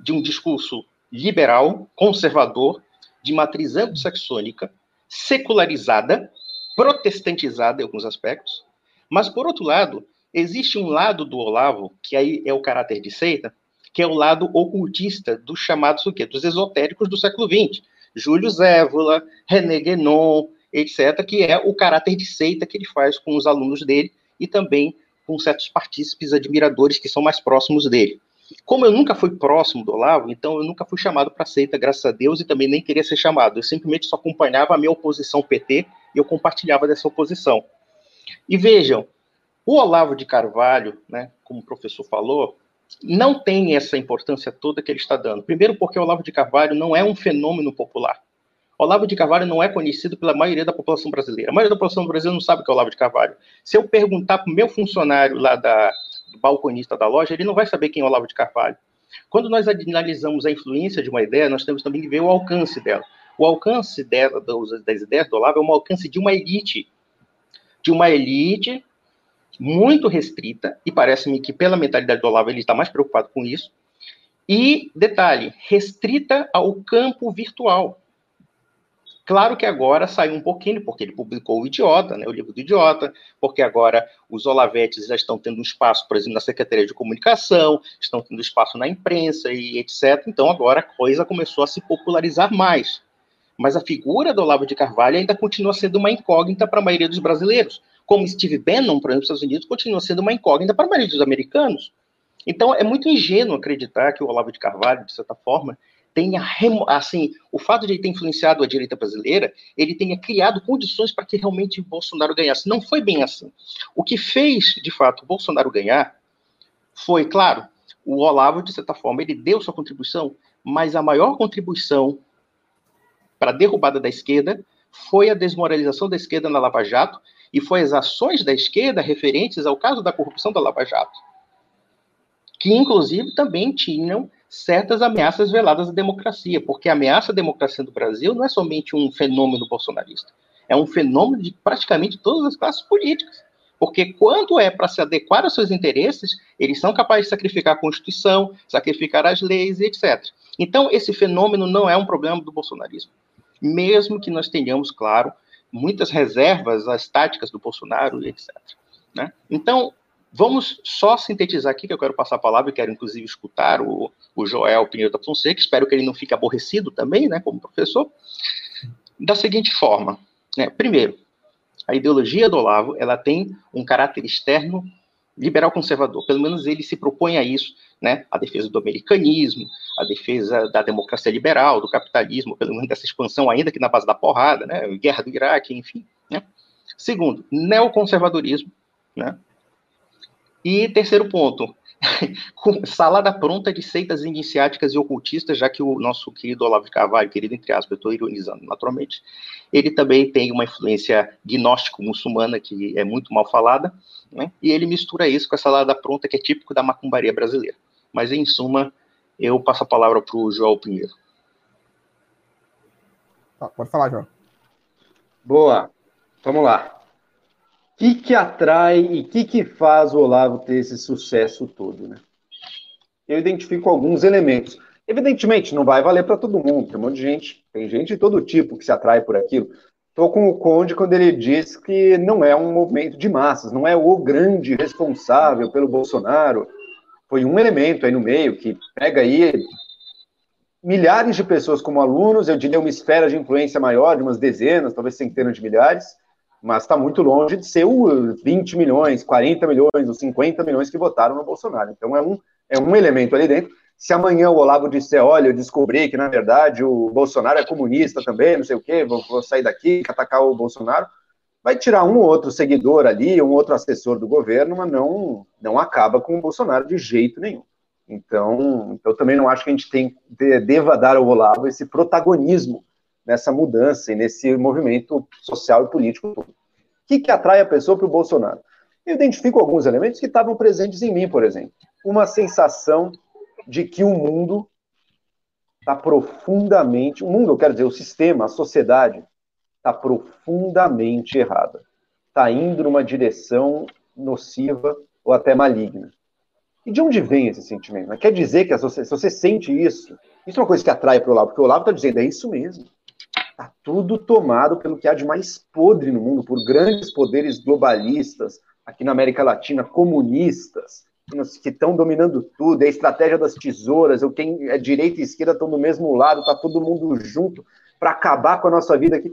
de um discurso liberal, conservador, de matriz anglo-saxônica, secularizada, protestantizada em alguns aspectos, mas, por outro lado, Existe um lado do Olavo, que aí é o caráter de seita, que é o lado ocultista dos chamados o quê? Dos esotéricos do século XX. Júlio Zévola, René Guénon, etc., que é o caráter de seita que ele faz com os alunos dele e também com certos partícipes admiradores que são mais próximos dele. Como eu nunca fui próximo do Olavo, então eu nunca fui chamado para seita, graças a Deus, e também nem queria ser chamado. Eu simplesmente só acompanhava a minha oposição PT e eu compartilhava dessa oposição. E vejam, o Olavo de Carvalho, né, como o professor falou, não tem essa importância toda que ele está dando. Primeiro, porque o Olavo de Carvalho não é um fenômeno popular. Olavo de Carvalho não é conhecido pela maioria da população brasileira. A maioria da população brasileira não sabe o que é Olavo de Carvalho. Se eu perguntar para o meu funcionário lá da, do balconista da loja, ele não vai saber quem é Olavo de Carvalho. Quando nós analisamos a influência de uma ideia, nós temos também que ver o alcance dela. O alcance dela, das ideias do Olavo é um alcance de uma elite. De uma elite muito restrita, e parece-me que pela mentalidade do Olavo ele está mais preocupado com isso. E, detalhe, restrita ao campo virtual. Claro que agora saiu um pouquinho, porque ele publicou o Idiota, né, o livro do Idiota, porque agora os Olavetes já estão tendo espaço, por exemplo, na Secretaria de Comunicação, estão tendo espaço na imprensa e etc. Então agora a coisa começou a se popularizar mais. Mas a figura do Olavo de Carvalho ainda continua sendo uma incógnita para a maioria dos brasileiros como Steve Bannon, por exemplo, nos Estados Unidos, continua sendo uma incógnita para a maioria dos americanos. Então, é muito ingênuo acreditar que o Olavo de Carvalho, de certa forma, tenha, assim, o fato de ele ter influenciado a direita brasileira, ele tenha criado condições para que realmente Bolsonaro ganhasse. Não foi bem assim. O que fez, de fato, Bolsonaro ganhar foi, claro, o Olavo, de certa forma, ele deu sua contribuição, mas a maior contribuição para a derrubada da esquerda foi a desmoralização da esquerda na Lava Jato e foi as ações da esquerda referentes ao caso da corrupção da Lava Jato, que inclusive também tinham certas ameaças veladas à democracia, porque a ameaça à democracia do Brasil não é somente um fenômeno bolsonarista, é um fenômeno de praticamente todas as classes políticas. Porque quando é para se adequar aos seus interesses, eles são capazes de sacrificar a Constituição, sacrificar as leis etc. Então, esse fenômeno não é um problema do bolsonarismo. Mesmo que nós tenhamos, claro, muitas reservas às táticas do Bolsonaro e etc. Né? Então, vamos só sintetizar aqui, que eu quero passar a palavra e quero, inclusive, escutar o, o Joel Pinheiro da Fonseca, espero que ele não fique aborrecido também, né, como professor, da seguinte forma. Né? Primeiro, a ideologia do Olavo ela tem um caráter externo liberal conservador, pelo menos ele se propõe a isso, né? A defesa do americanismo, a defesa da democracia liberal, do capitalismo, pelo menos dessa expansão ainda que na base da porrada, né? Guerra do Iraque, enfim, né? Segundo, neoconservadorismo, né? E terceiro ponto, salada pronta de seitas iniciáticas e ocultistas, já que o nosso querido Olavo de Carvalho, querido entre aspas, eu estou ironizando naturalmente, ele também tem uma influência gnóstico-muçulmana que é muito mal falada, né? e ele mistura isso com a salada pronta que é típico da macumbaria brasileira. Mas, em suma, eu passo a palavra para o João Pinheiro. Tá, pode falar, João. Boa, vamos lá. Que, que atrai e o que, que faz o Olavo ter esse sucesso todo, né? Eu identifico alguns elementos. Evidentemente, não vai valer para todo mundo, tem um monte de gente, tem gente de todo tipo que se atrai por aquilo. Estou com o Conde quando ele diz que não é um movimento de massas, não é o grande responsável pelo Bolsonaro. Foi um elemento aí no meio que pega aí milhares de pessoas como alunos, eu diria uma esfera de influência maior, de umas dezenas, talvez centenas de milhares, mas está muito longe de ser os 20 milhões, 40 milhões, os 50 milhões que votaram no Bolsonaro. Então é um, é um elemento ali dentro. Se amanhã o Olavo disser, olha, eu descobri que, na verdade, o Bolsonaro é comunista também, não sei o quê, vou, vou sair daqui, atacar o Bolsonaro, vai tirar um ou outro seguidor ali, um outro assessor do governo, mas não, não acaba com o Bolsonaro de jeito nenhum. Então, eu também não acho que a gente tem, deva dar ao Olavo esse protagonismo nessa mudança e nesse movimento social e político. O que, que atrai a pessoa para o Bolsonaro? Eu identifico alguns elementos que estavam presentes em mim, por exemplo. Uma sensação de que o mundo está profundamente, o mundo, eu quero dizer, o sistema, a sociedade, está profundamente errada. Está indo numa direção nociva ou até maligna. E de onde vem esse sentimento? Quer dizer que se você sente isso, isso é uma coisa que atrai para o Olavo, porque o Olavo está dizendo, é isso mesmo. Está tudo tomado pelo que há de mais podre no mundo, por grandes poderes globalistas, aqui na América Latina, comunistas, que estão dominando tudo, é a estratégia das tesouras, o quem é direita e esquerda estão do mesmo lado, está todo mundo junto para acabar com a nossa vida aqui.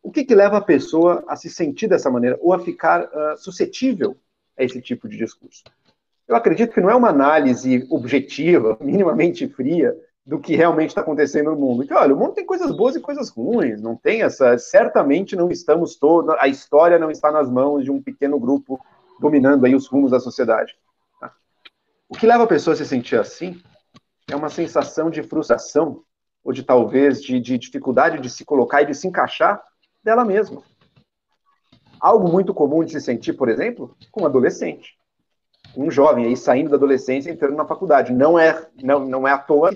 O que, que leva a pessoa a se sentir dessa maneira ou a ficar uh, suscetível a esse tipo de discurso? Eu acredito que não é uma análise objetiva, minimamente fria, do que realmente está acontecendo no mundo. Então, olha, o mundo tem coisas boas e coisas ruins, não tem essa. Certamente não estamos todos. A história não está nas mãos de um pequeno grupo dominando aí os rumos da sociedade. Tá? O que leva a pessoa a se sentir assim é uma sensação de frustração, ou de talvez de, de dificuldade de se colocar e de se encaixar dela mesma. Algo muito comum de se sentir, por exemplo, com um adolescente. Um jovem aí saindo da adolescência entrando na faculdade. Não é, não, não é à toa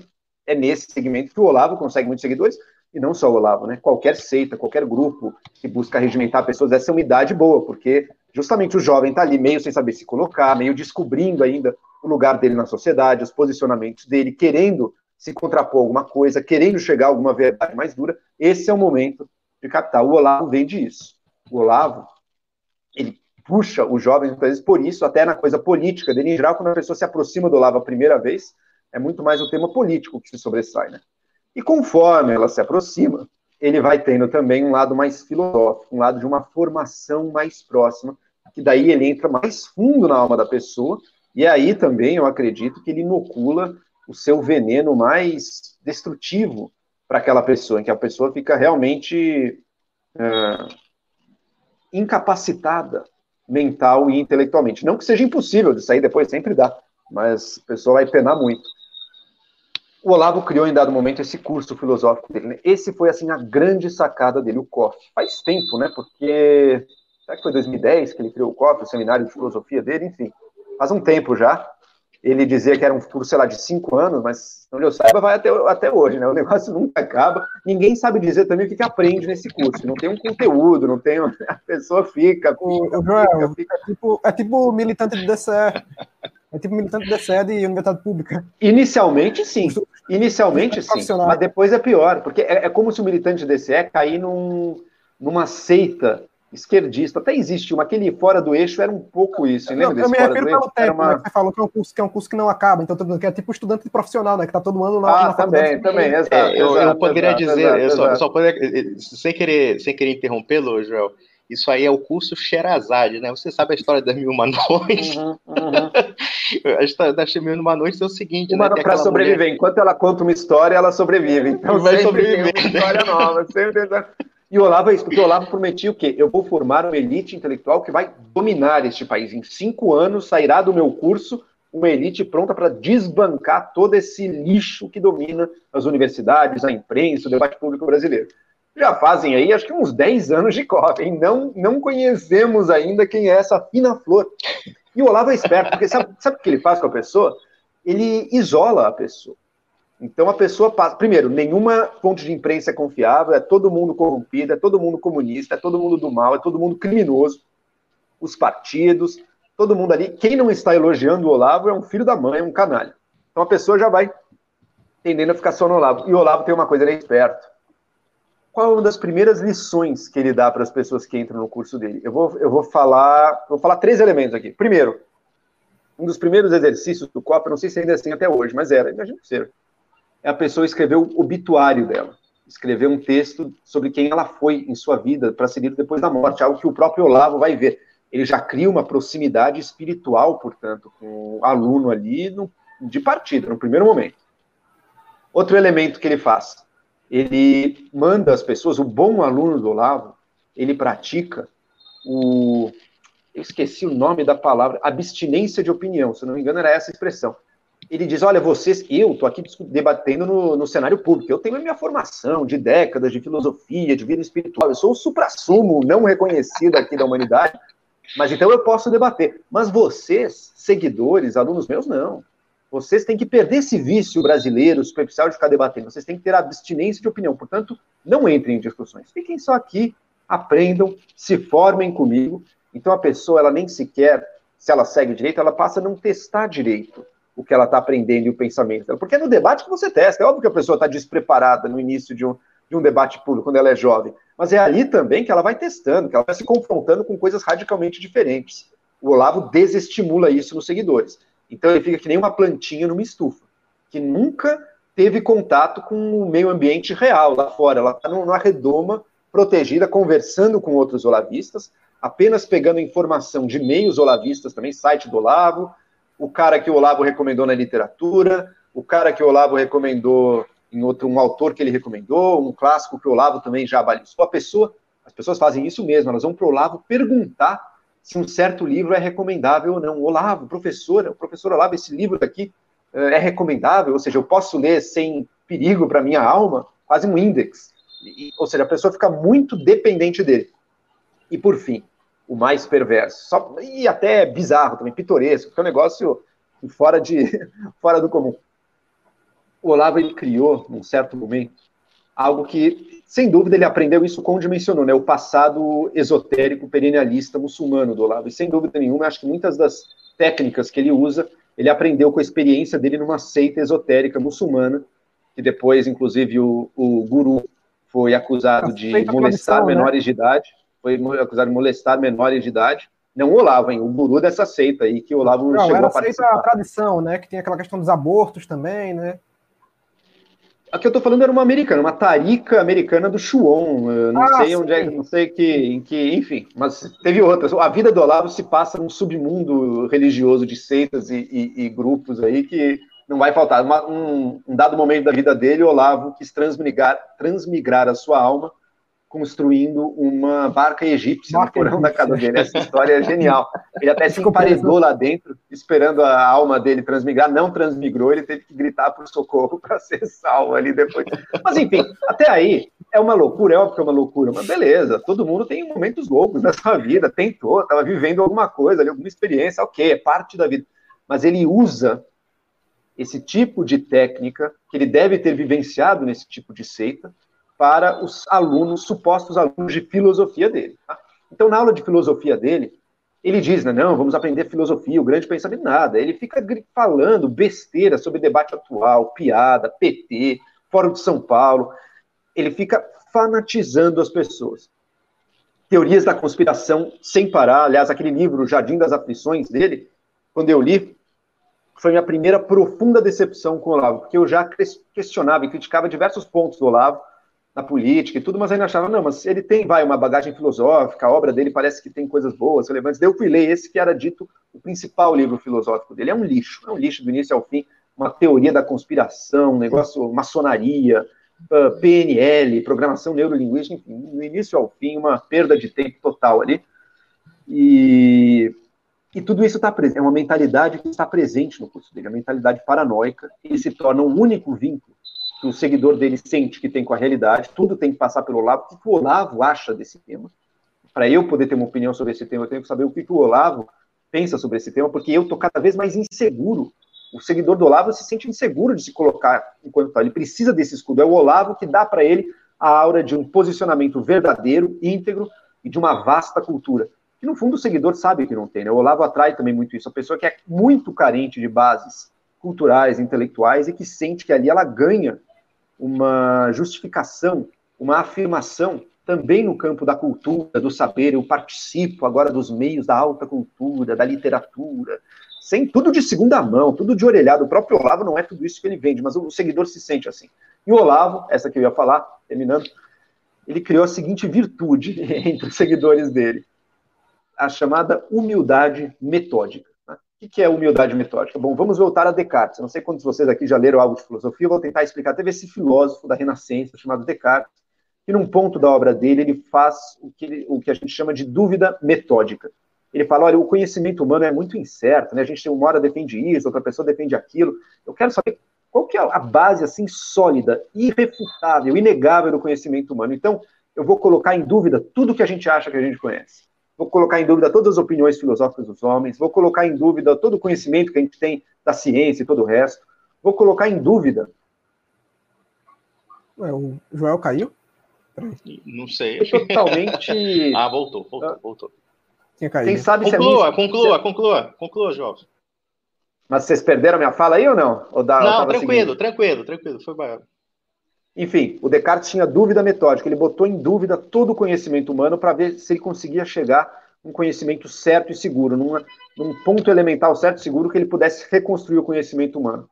é nesse segmento que o Olavo consegue muitos seguidores, e não só o Olavo, né? Qualquer seita, qualquer grupo que busca regimentar pessoas, essa é uma idade boa, porque justamente o jovem está ali meio sem saber se colocar, meio descobrindo ainda o lugar dele na sociedade, os posicionamentos dele, querendo se contrapor alguma coisa, querendo chegar a alguma verdade mais dura. Esse é o momento de captar. O Olavo vem disso. O Olavo, ele puxa os jovens, muitas vezes, por isso, até na coisa política dele, em geral, quando a pessoa se aproxima do Olavo a primeira vez, é muito mais o tema político que se sobressai, né? E conforme ela se aproxima, ele vai tendo também um lado mais filosófico, um lado de uma formação mais próxima, que daí ele entra mais fundo na alma da pessoa, e aí também eu acredito que ele inocula o seu veneno mais destrutivo para aquela pessoa, em que a pessoa fica realmente uh, incapacitada mental e intelectualmente. Não que seja impossível de sair depois, sempre dá, mas a pessoa vai penar muito o Olavo criou em dado momento esse curso filosófico dele. Né? Esse foi assim a grande sacada dele, o COF. Faz tempo, né? Porque será que foi 2010 que ele criou o COF, o seminário de filosofia dele, enfim, faz um tempo já. Ele dizia que era um curso, sei lá, de cinco anos, mas, onde eu saiba, vai até, até hoje, né? O negócio nunca acaba. Ninguém sabe dizer também o que, que aprende nesse curso. Não tem um conteúdo, não tem. A pessoa fica. fica, o, Joel, fica, É, tipo, é tipo militante de DCE. É tipo militante de DCE de universidade pública. Inicialmente, sim. Inicialmente, sim. Mas depois é pior, porque é, é como se o militante de DCE cair num, numa seita esquerdista. Até existe uma, aquele fora do eixo era um pouco isso. Lembra desse eu me refiro pelo tempo, uma... né, que você falou que é, um curso, que é um curso que não acaba, então que é tipo estudante profissional, né? Que tá todo mundo lá. Ah, na também, também, exato, é, eu, exato, eu, poderia exato, dizer, exato, eu só, só poderia, sem querer, sem querer interrompê-lo, Joel, isso aí é o curso Sherazade, né? Você sabe a história das Mil Uma Noites? Uhum, uhum. a história das Mil Uma Noites é o seguinte, uma né? Para sobreviver, mulher... enquanto ela conta uma história, ela sobrevive. Então vai sobreviver. Tem uma história nova, sempre e o Olavo é isso, porque o Olavo prometia o quê? Eu vou formar uma elite intelectual que vai dominar este país. Em cinco anos sairá do meu curso uma elite pronta para desbancar todo esse lixo que domina as universidades, a imprensa, o debate público brasileiro. Já fazem aí, acho que uns 10 anos de COP, hein? Não, não conhecemos ainda quem é essa fina flor. E o Olavo é esperto, porque sabe, sabe o que ele faz com a pessoa? Ele isola a pessoa. Então a pessoa passa. Primeiro, nenhuma fonte de imprensa é confiável, é todo mundo corrompido, é todo mundo comunista, é todo mundo do mal, é todo mundo criminoso. Os partidos, todo mundo ali. Quem não está elogiando o Olavo é um filho da mãe, é um canalha. Então a pessoa já vai tendendo a ficar só no Olavo. E o Olavo tem uma coisa, ele é esperto. Qual é uma das primeiras lições que ele dá para as pessoas que entram no curso dele? Eu vou, eu vou falar, vou falar três elementos aqui. Primeiro, um dos primeiros exercícios do COP, não sei se ainda é assim até hoje, mas era, imagina ser é a pessoa escrever o obituário dela, escrever um texto sobre quem ela foi em sua vida para seguir depois da morte, algo que o próprio Olavo vai ver. Ele já cria uma proximidade espiritual, portanto, com o aluno ali no, de partida, no primeiro momento. Outro elemento que ele faz, ele manda as pessoas, o bom aluno do Olavo, ele pratica o. Eu esqueci o nome da palavra, abstinência de opinião, se não me engano, era essa expressão ele diz: olha, vocês, eu estou aqui debatendo no, no, cenário público, eu tenho a minha formação de décadas de filosofia, de vida espiritual, eu sou o supra-sumo não reconhecido aqui da humanidade, mas então eu posso debater. Mas vocês, seguidores, alunos meus, não. Vocês têm que perder esse vício brasileiro superficial de ficar debatendo, vocês têm que ter abstinência de opinião, portanto, não entrem em discussões, fiquem só aqui, aprendam, se formem comigo. Então a pessoa, ela nem sequer, se ela segue direito, ela passa a não testar direito o que ela está aprendendo e o pensamento dela. Porque é no debate que você testa. É óbvio que a pessoa está despreparada no início de um, de um debate público, quando ela é jovem. Mas é ali também que ela vai testando, que ela vai se confrontando com coisas radicalmente diferentes. O Olavo desestimula isso nos seguidores. Então ele fica que nem uma plantinha numa estufa, que nunca teve contato com o meio ambiente real lá fora. Ela está numa redoma protegida, conversando com outros olavistas, apenas pegando informação de meios olavistas também, site do Olavo, o cara que o Olavo recomendou na literatura, o cara que o Olavo recomendou em outro, um autor que ele recomendou, um clássico que o Olavo também já balizou. A pessoa, as pessoas fazem isso mesmo, elas vão para o Olavo perguntar se um certo livro é recomendável ou não. Olavo, professora, o professor Olavo, esse livro daqui eh, é recomendável, ou seja, eu posso ler sem perigo para minha alma, quase um index. Ou seja, a pessoa fica muito dependente dele. E por fim, o mais perverso. Só, e até bizarro também, pitoresco, que é um negócio fora, de, fora do comum. O Olavo ele criou, num certo momento, algo que, sem dúvida, ele aprendeu isso como mencionou, né? O passado esotérico, perennialista muçulmano do Olavo. E sem dúvida nenhuma, acho que muitas das técnicas que ele usa, ele aprendeu com a experiência dele numa seita esotérica muçulmana, que depois, inclusive, o, o guru foi acusado de molestar né? menores de idade foi acusado de molestar menores de idade. Não o Olavo, hein? O guru dessa seita aí, que o Olavo não, chegou era a participar. a tradição, né? Que tem aquela questão dos abortos também, né? A que eu tô falando era uma americana, uma tarica americana do Chuon. Eu não ah, sei onde é, não sei que, em que, enfim, mas teve outras. A vida do Olavo se passa num submundo religioso de seitas e, e, e grupos aí que não vai faltar. Uma, um, um, dado momento da vida dele, o Olavo quis transmigrar, transmigrar a sua alma construindo uma barca egípcia barca no porão da casa dele. Essa história é genial. Ele até se emparedou lá dentro, esperando a alma dele transmigrar. Não transmigrou, ele teve que gritar por socorro para ser salvo ali depois. Mas enfim, até aí é uma loucura, é óbvio que é uma loucura, mas beleza, todo mundo tem momentos loucos na sua vida, tentou, estava vivendo alguma coisa ali, alguma experiência, ok, é parte da vida. Mas ele usa esse tipo de técnica, que ele deve ter vivenciado nesse tipo de seita, para os alunos, supostos alunos de filosofia dele. Tá? Então, na aula de filosofia dele, ele diz, né, não, vamos aprender filosofia, o grande pensamento, nada. Ele fica falando besteira sobre debate atual, piada, PT, Fórum de São Paulo. Ele fica fanatizando as pessoas. Teorias da conspiração sem parar. Aliás, aquele livro, Jardim das Aflições, dele, quando eu li, foi minha primeira profunda decepção com o Olavo, porque eu já questionava e criticava diversos pontos do Olavo, na política e tudo, mas ainda achava, não, mas ele tem, vai, uma bagagem filosófica, a obra dele parece que tem coisas boas, relevantes. Daí eu fui ler esse que era dito o principal livro filosófico dele. É um lixo, é um lixo do início ao fim, uma teoria da conspiração, um negócio, maçonaria, ah, PNL, programação neurolinguística, enfim, do início ao fim, uma perda de tempo total ali. E, e tudo isso está presente, é uma mentalidade que está presente no curso dele, a mentalidade paranoica, e se torna um único vínculo que o seguidor dele sente que tem com a realidade, tudo tem que passar pelo Olavo. O que o Olavo acha desse tema? Para eu poder ter uma opinião sobre esse tema, eu tenho que saber o que o Olavo pensa sobre esse tema, porque eu estou cada vez mais inseguro. O seguidor do Olavo se sente inseguro de se colocar enquanto tal. Ele precisa desse escudo. É o Olavo que dá para ele a aura de um posicionamento verdadeiro, íntegro e de uma vasta cultura. Que no fundo o seguidor sabe que não tem. Né? O Olavo atrai também muito isso. A pessoa que é muito carente de bases culturais, intelectuais e que sente que ali ela ganha uma justificação, uma afirmação também no campo da cultura, do saber. Eu participo agora dos meios da alta cultura, da literatura, sem tudo de segunda mão, tudo de orelhado. O próprio Olavo não é tudo isso que ele vende, mas o seguidor se sente assim. E o Olavo, essa que eu ia falar, terminando, ele criou a seguinte virtude entre os seguidores dele, a chamada humildade metódica. O que é humildade metódica? Bom, vamos voltar a Descartes. Eu não sei quantos de vocês aqui já leram algo de filosofia, eu vou tentar explicar. Teve esse filósofo da Renascença chamado Descartes, que num ponto da obra dele, ele faz o que, ele, o que a gente chama de dúvida metódica. Ele fala, olha, o conhecimento humano é muito incerto, né? A gente uma hora defende isso, outra pessoa defende aquilo. Eu quero saber qual que é a base, assim, sólida, irrefutável, inegável do conhecimento humano. Então, eu vou colocar em dúvida tudo que a gente acha que a gente conhece vou colocar em dúvida todas as opiniões filosóficas dos homens, vou colocar em dúvida todo o conhecimento que a gente tem da ciência e todo o resto, vou colocar em dúvida. Ué, o Joel caiu? Não sei. totalmente. ah, voltou, voltou, voltou. Tinha caído. Quem sabe conclua, se é conclua, conclua, conclua, Joel. Mas vocês perderam minha fala aí ou não? Ou dá, não, tranquilo, seguindo? tranquilo, tranquilo, foi bom. Enfim, o Descartes tinha dúvida metódica, ele botou em dúvida todo o conhecimento humano para ver se ele conseguia chegar um conhecimento certo e seguro, numa, num ponto elemental certo e seguro que ele pudesse reconstruir o conhecimento humano.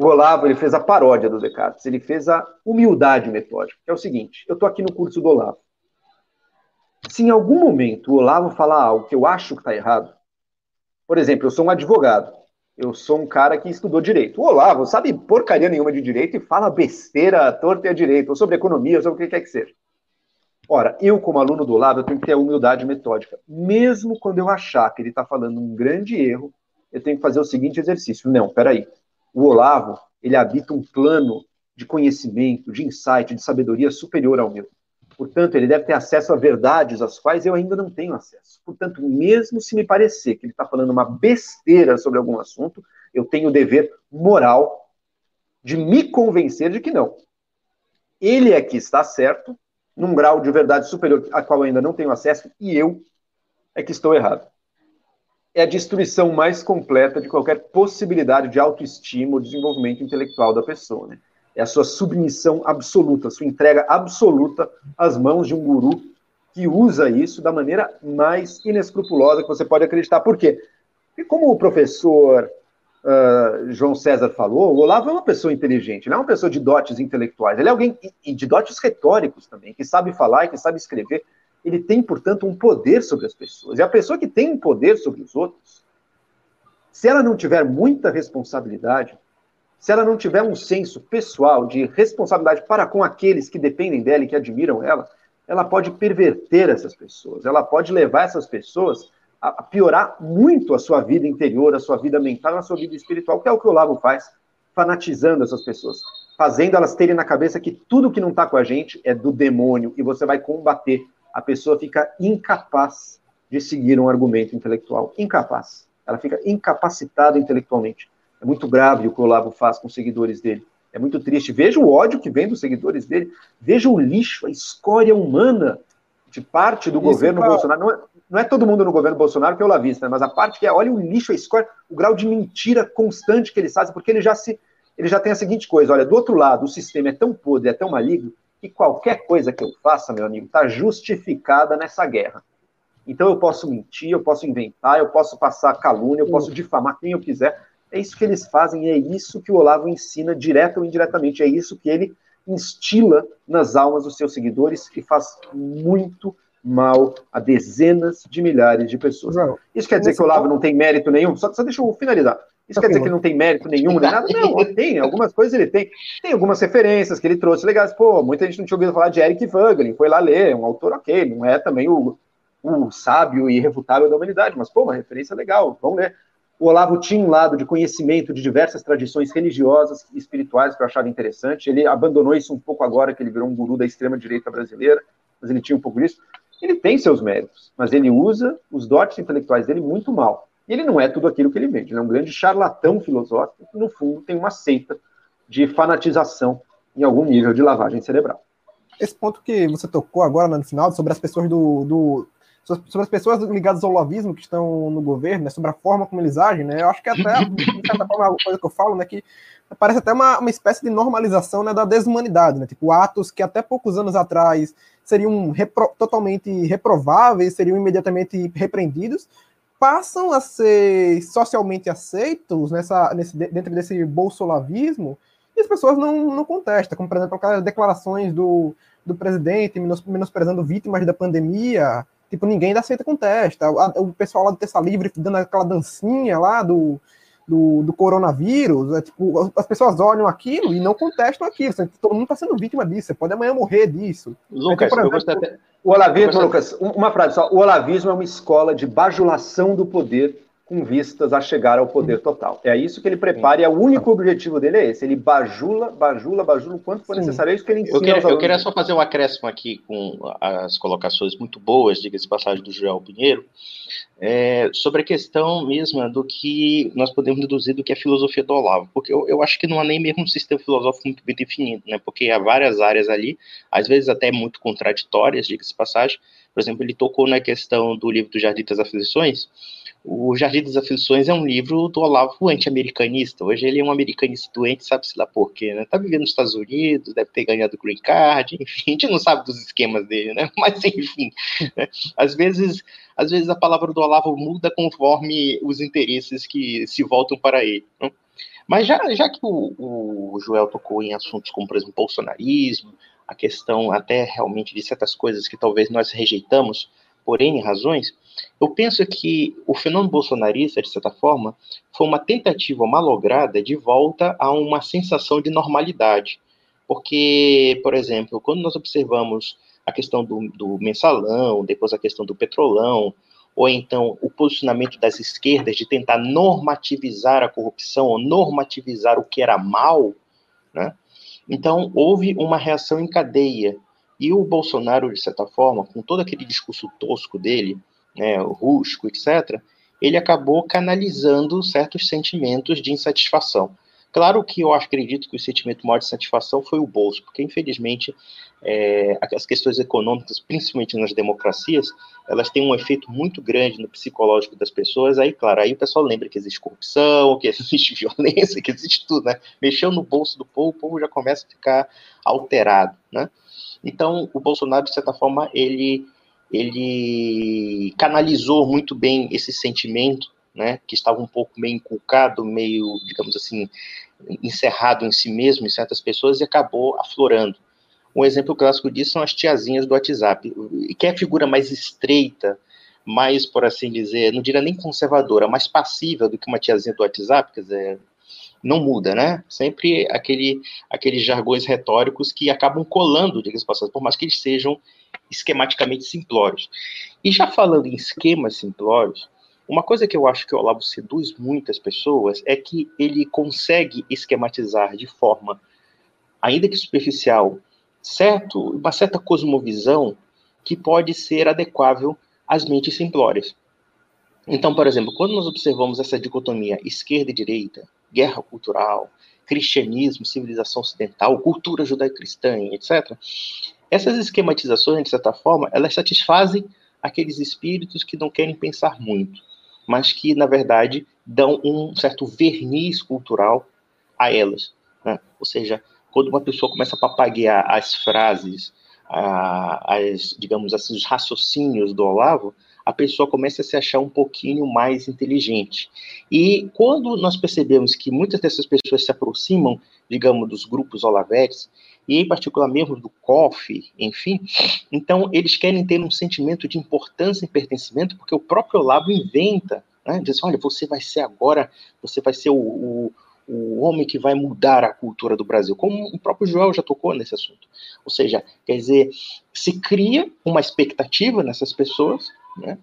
O Olavo ele fez a paródia do Descartes, ele fez a humildade metódica, que é o seguinte: eu estou aqui no curso do Olavo. Se em algum momento o Olavo falar algo que eu acho que está errado, por exemplo, eu sou um advogado, eu sou um cara que estudou direito. O Olavo sabe porcaria nenhuma de direito e fala besteira torta e a direito, ou sobre economia, ou sobre o que quer que seja. Ora, eu, como aluno do Olavo, eu tenho que ter a humildade metódica. Mesmo quando eu achar que ele está falando um grande erro, eu tenho que fazer o seguinte exercício. Não, peraí. O Olavo, ele habita um plano de conhecimento, de insight, de sabedoria superior ao meu. Portanto, ele deve ter acesso a verdades às quais eu ainda não tenho acesso. Portanto, mesmo se me parecer que ele está falando uma besteira sobre algum assunto, eu tenho o dever moral de me convencer de que não. Ele é que está certo, num grau de verdade superior a qual eu ainda não tenho acesso, e eu é que estou errado. É a destruição mais completa de qualquer possibilidade de autoestima ou desenvolvimento intelectual da pessoa. Né? É a sua submissão absoluta, sua entrega absoluta às mãos de um guru que usa isso da maneira mais inescrupulosa que você pode acreditar. Por quê? Porque como o professor uh, João César falou, o Olavo é uma pessoa inteligente, ele é uma pessoa de dotes intelectuais, ele é alguém e de dotes retóricos também, que sabe falar e que sabe escrever. Ele tem, portanto, um poder sobre as pessoas. E a pessoa que tem um poder sobre os outros, se ela não tiver muita responsabilidade, se ela não tiver um senso pessoal de responsabilidade para com aqueles que dependem dela e que admiram ela, ela pode perverter essas pessoas, ela pode levar essas pessoas a piorar muito a sua vida interior, a sua vida mental, a sua vida espiritual, que é o que o Lago faz, fanatizando essas pessoas, fazendo elas terem na cabeça que tudo que não está com a gente é do demônio e você vai combater. A pessoa fica incapaz de seguir um argumento intelectual, incapaz. Ela fica incapacitada intelectualmente É muito grave o que o Olavo faz com os seguidores dele. É muito triste. Veja o ódio que vem dos seguidores dele. Veja o lixo, a escória humana de parte do Isso governo. Bolsonaro. Não é, não é, todo mundo no governo Bolsonaro que é olavista, né? mas a parte que é, olha o lixo, a escória, o grau de mentira constante que eles fazem, porque ele já se ele já tem a seguinte coisa: olha, do outro lado, o sistema é tão podre, é tão maligno, que qualquer coisa que eu faça, meu amigo, está justificada nessa guerra. Então eu posso mentir, eu posso inventar, eu posso passar calúnia, eu posso difamar quem eu quiser. É isso que eles fazem, é isso que o Olavo ensina, direto ou indiretamente, é isso que ele instila nas almas dos seus seguidores e faz muito mal a dezenas de milhares de pessoas. Não, isso quer dizer que o Olavo não tem mérito nenhum? Só, só deixa eu finalizar. Isso quer dizer que ele não tem mérito nenhum, nem nada? Não, ele tem. Algumas coisas ele tem. Tem algumas referências que ele trouxe legais. Pô, muita gente não tinha ouvido falar de Eric Vogelin. Foi lá ler, é um autor ok. Não é também o, o sábio e irrefutável da humanidade, mas, pô, uma referência legal. Vamos ler. O Olavo tinha um lado de conhecimento de diversas tradições religiosas e espirituais que eu achava interessante. Ele abandonou isso um pouco agora, que ele virou um guru da extrema-direita brasileira, mas ele tinha um pouco disso. Ele tem seus méritos, mas ele usa os dotes intelectuais dele muito mal. E ele não é tudo aquilo que ele vende. Ele é um grande charlatão filosófico que, no fundo, tem uma seita de fanatização em algum nível de lavagem cerebral. Esse ponto que você tocou agora no final, sobre as pessoas do, do sobre as pessoas ligadas ao lavismo que estão no governo, né, sobre a forma como eles agem, né, eu acho que até, de certa forma, uma coisa que eu falo, né, que parece até uma, uma espécie de normalização né, da desumanidade, né, tipo, atos que até poucos anos atrás seriam repro totalmente reprováveis, seriam imediatamente repreendidos, passam a ser socialmente aceitos nessa, nesse, dentro desse bolsolavismo e as pessoas não, não contestam, como, por exemplo, aquelas declarações do, do presidente menos, menosprezando vítimas da pandemia, tipo, ninguém da seita contesta, o, o pessoal lá do Terça Livre dando aquela dancinha lá do, do, do coronavírus, é, tipo, as pessoas olham aquilo e não contestam aquilo, todo mundo está sendo vítima disso, você pode amanhã morrer disso. Lucas, exemplo, eu gostei até o olavismo, Lucas, uma frase só. O olavismo é uma escola de bajulação do poder com vistas a chegar ao poder total. É isso que ele prepara e é o único objetivo dele é esse. Ele bajula, bajula, bajula o quanto for necessário. É isso que ele ensina eu queria, eu queria só fazer um acréscimo aqui com as colocações muito boas, diga-se passagem, do Joel Pinheiro, é, sobre a questão mesma do que nós podemos deduzir do que é filosofia do Olavo, porque eu, eu acho que não há nem mesmo um sistema filosófico muito bem definido, né? porque há várias áreas ali, às vezes até muito contraditórias, diga-se passagem. Por exemplo, ele tocou na questão do livro do Jardim das Aflições, o Jardim das Aflições é um livro do Olavo anti-americanista. Hoje ele é um americanista doente, sabe-se lá por quê, né? Tá vivendo nos Estados Unidos, deve ter ganhado o green card, enfim, a gente não sabe dos esquemas dele, né? Mas enfim, né? às vezes, às vezes a palavra do Olavo muda conforme os interesses que se voltam para ele. Né? Mas já, já que o, o Joel tocou em assuntos como, por exemplo, bolsonarismo, a questão até realmente de certas coisas que talvez nós rejeitamos por N razões, eu penso que o fenômeno bolsonarista, de certa forma, foi uma tentativa malograda de volta a uma sensação de normalidade. Porque, por exemplo, quando nós observamos a questão do, do mensalão, depois a questão do petrolão, ou então o posicionamento das esquerdas de tentar normativizar a corrupção, ou normativizar o que era mal, né? Então, houve uma reação em cadeia. E o Bolsonaro, de certa forma, com todo aquele discurso tosco dele, né, rústico, etc., ele acabou canalizando certos sentimentos de insatisfação. Claro que eu acredito que o sentimento maior de satisfação foi o bolso, porque infelizmente é, as questões econômicas, principalmente nas democracias, elas têm um efeito muito grande no psicológico das pessoas. Aí, claro, aí o pessoal lembra que existe corrupção, que existe violência, que existe tudo, né? Mexeu no bolso do povo, o povo já começa a ficar alterado, né? Então, o Bolsonaro, de certa forma, ele ele canalizou muito bem esse sentimento, né, que estava um pouco meio inculcado, meio, digamos assim, encerrado em si mesmo em certas pessoas e acabou aflorando. Um exemplo clássico disso são as tiazinhas do WhatsApp, que é a figura mais estreita, mais, por assim dizer, não diria nem conservadora, mais passível do que uma tiazinha do WhatsApp, quer dizer, não muda, né? Sempre aquele, aqueles jargões retóricos que acabam colando, diga-se por mais que eles sejam esquematicamente simplórios. E já falando em esquemas simplórios, uma coisa que eu acho que o Olavo seduz muitas pessoas é que ele consegue esquematizar de forma, ainda que superficial, certo, uma certa cosmovisão que pode ser adequável às mentes simplórias. Então, por exemplo, quando nós observamos essa dicotomia esquerda e direita, guerra cultural, cristianismo, civilização ocidental, cultura judaico-cristã, etc., essas esquematizações, de certa forma, elas satisfazem aqueles espíritos que não querem pensar muito, mas que, na verdade, dão um certo verniz cultural a elas. Né? Ou seja, quando uma pessoa começa a papaguear as frases, as, digamos assim, os raciocínios do Olavo, a pessoa começa a se achar um pouquinho mais inteligente. E quando nós percebemos que muitas dessas pessoas se aproximam, digamos, dos grupos olavetes, e em particular mesmo do COF, enfim, então eles querem ter um sentimento de importância e pertencimento, porque o próprio Olavo inventa, né, diz, olha, você vai ser agora, você vai ser o, o, o homem que vai mudar a cultura do Brasil, como o próprio Joel já tocou nesse assunto. Ou seja, quer dizer, se cria uma expectativa nessas pessoas, né,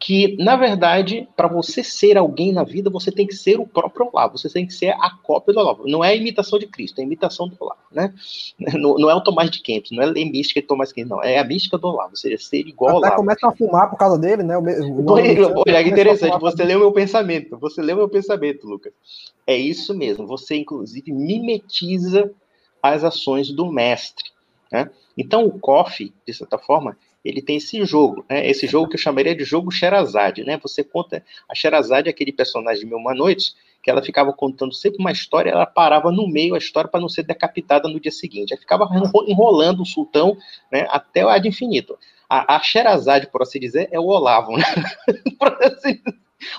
que, na verdade, para você ser alguém na vida, você tem que ser o próprio Olavo, você tem que ser a cópia do Olavo. Não é a imitação de Cristo, é a imitação do Olavo, né? Não, não é o Tomás de Kempis, não é a mística de Tomás de Kempis, não, é a mística do Olavo, ou seja, ser igual ao Olavo. começa a fumar por causa dele, né? O, o Olha, que interessante, você leu meu pensamento, você leu meu pensamento, Lucas. É isso mesmo, você, inclusive, mimetiza as ações do mestre, né? Então, o COF, de certa forma, ele tem esse jogo, né? Esse jogo que eu chamaria de jogo Sherazade, né? Você conta a Sherazade é aquele personagem de Mil Uma que ela ficava contando sempre uma história, ela parava no meio a história para não ser decapitada no dia seguinte. Aí ficava enrolando o sultão, né? Até o ad infinito. A, a Sherazade, por assim dizer, é o Olavo, né? assim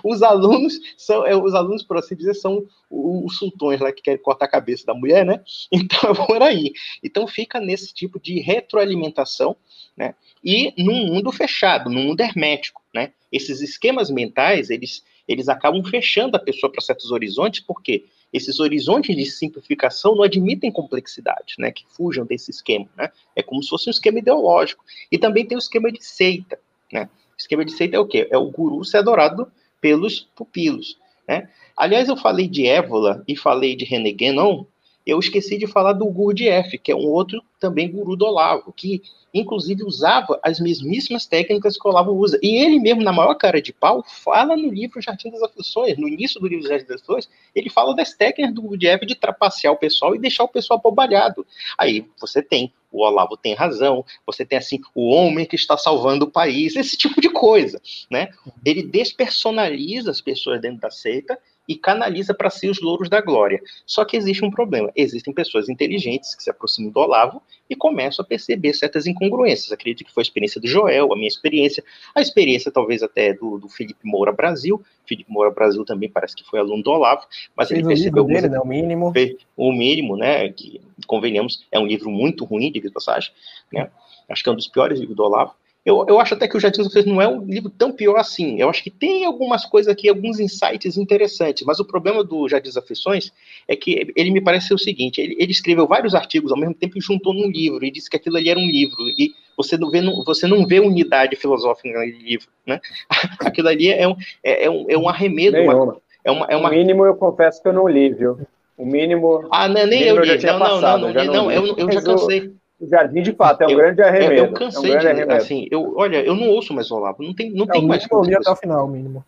os alunos são, é, os alunos, por assim dizer, são os sultões lá que querem cortar a cabeça da mulher, né? Então é por aí. Então fica nesse tipo de retroalimentação, né? E num mundo fechado, num mundo hermético, né? Esses esquemas mentais, eles, eles acabam fechando a pessoa para certos horizontes, porque esses horizontes de simplificação não admitem complexidade, né? Que fujam desse esquema, né? É como se fosse um esquema ideológico. E também tem o esquema de seita, né? O esquema de seita é o quê? É o guru ser adorado pelos pupilos. Né? Aliás, eu falei de Évola e falei de René Guénon, eu esqueci de falar do Gurdjieff, que é um outro também guru do Olavo, que inclusive usava as mesmíssimas técnicas que o Olavo usa. E ele mesmo, na maior cara de pau, fala no livro Jardim das Aflições, no início do livro Jardim das Aflições, ele fala das técnicas do Gurdjieff de trapacear o pessoal e deixar o pessoal abobalhado. Aí você tem o Olavo tem razão, você tem assim o homem que está salvando o país, esse tipo de coisa, né? Ele despersonaliza as pessoas dentro da seita e canaliza para si os louros da glória. Só que existe um problema. Existem pessoas inteligentes que se aproximam do Olavo e começam a perceber certas incongruências. Acredito que foi a experiência do Joel, a minha experiência, a experiência talvez até do, do Felipe Moura Brasil. Felipe Moura Brasil também parece que foi aluno do Olavo, mas Fez ele percebeu dele, né, o mínimo. O mínimo, né, que convenhamos, é um livro muito ruim, de passagem, né? Acho que é um dos piores livros do Olavo. Eu, eu acho até que o Jardim das não é um livro tão pior assim. Eu acho que tem algumas coisas aqui, alguns insights interessantes, mas o problema do Jardim das Aflições é que ele me parece ser o seguinte: ele, ele, escreveu vários artigos ao mesmo tempo e juntou num livro, e disse que aquilo ali era um livro, e você não vê, você não vê unidade filosófica naquele livro. Né? aquilo ali é um, é, é um, é um arremedo. Uma, é uma, é uma... O mínimo eu confesso que eu não li, viu? O mínimo. Ah, não, nem eu li. Não, não, não, não, não, eu, eu já cansei. O Jardim, de fato, é um eu, grande arremedo. Eu, eu cansei é um de, arremedo. assim, eu, olha, eu não ouço mais Olavo, não tem, não é, tem mais. Eu li até o final, o mínimo.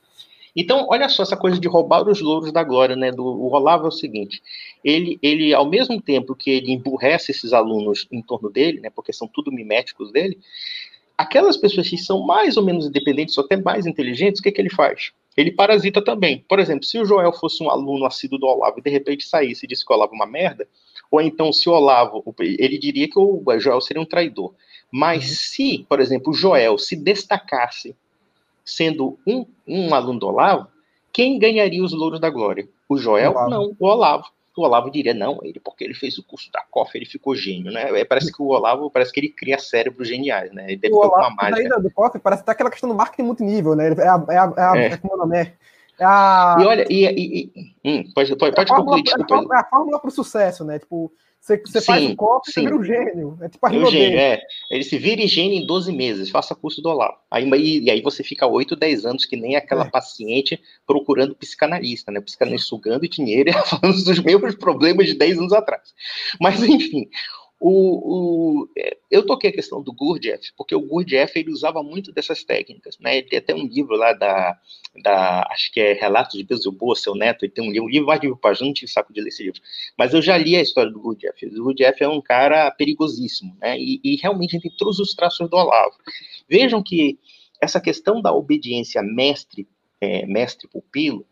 Então, olha só essa coisa de roubar os louros da glória, né? Do o Olavo é o seguinte: ele, ele, ao mesmo tempo que ele emburrece esses alunos em torno dele, né? Porque são tudo miméticos dele, aquelas pessoas que são mais ou menos independentes, ou até mais inteligentes, o que, que ele faz? Ele parasita também. Por exemplo, se o Joel fosse um aluno assíduo do Olavo e de repente saísse e disse que o Olavo é uma merda, ou então, se o Olavo, ele diria que o Joel seria um traidor. Mas uhum. se, por exemplo, o Joel se destacasse sendo um, um aluno do Olavo, quem ganharia os louros da glória? O Joel? Olavo. Não, o Olavo. O Olavo diria, não, ele, porque ele fez o curso da COF, ele ficou gênio, né? É, parece que o Olavo, parece que ele cria cérebros geniais, né? Ele deve o Olavo, mágica. do COF parece até aquela questão do marketing multinível, né? É a, é a, é a, é. É, é, é a... E olha, e, e, e hum, pode, pode, pode concluir, desculpa. É a fórmula para o sucesso, né? Tipo, você, você sim, faz um copo e vira um gênio. É tipo a um gênio, é. Ele se vira gênio em 12 meses, faça curso do Olavo. Aí, e, aí você fica 8, 10 anos que nem aquela é. paciente procurando psicanalista, né? Psicanalista sugando dinheiro e falando dos mesmos problemas de 10 anos atrás. Mas, enfim, o, o, é, eu toquei a questão do Gurdjieff, porque o Gurdjieff ele usava muito dessas técnicas, né? Ele tem até um livro lá da da, acho que é Relatos de Beelzebub, seu neto, ele tem um livro, um livro mais de mil páginas, não tive saco de ler esse livro, mas eu já li a história do Gurdjieff, o Gurdjieff é um cara perigosíssimo, né, e, e realmente tem todos os traços do Olavo. Vejam que essa questão da obediência mestre, é, mestre-pupilo,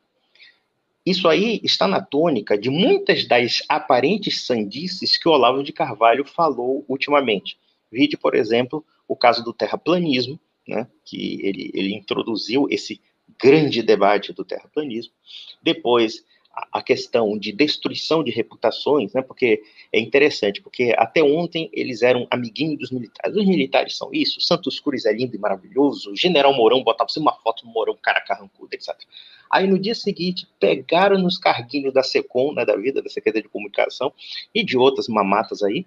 isso aí está na tônica de muitas das aparentes sandices que o Olavo de Carvalho falou ultimamente. Vide, por exemplo, o caso do terraplanismo, né, que ele, ele introduziu esse grande debate do terraplanismo. Depois, a questão de destruição de reputações, né, porque é interessante, porque até ontem eles eram amiguinhos dos militares. Os militares são isso, Santos Cruz é lindo e maravilhoso, o General Mourão botava uma foto do Mourão, cara carrancudo, etc. Aí no dia seguinte, pegaram nos carguinhos da SECOM, né, da vida, da Secretaria de Comunicação, e de outras mamatas aí,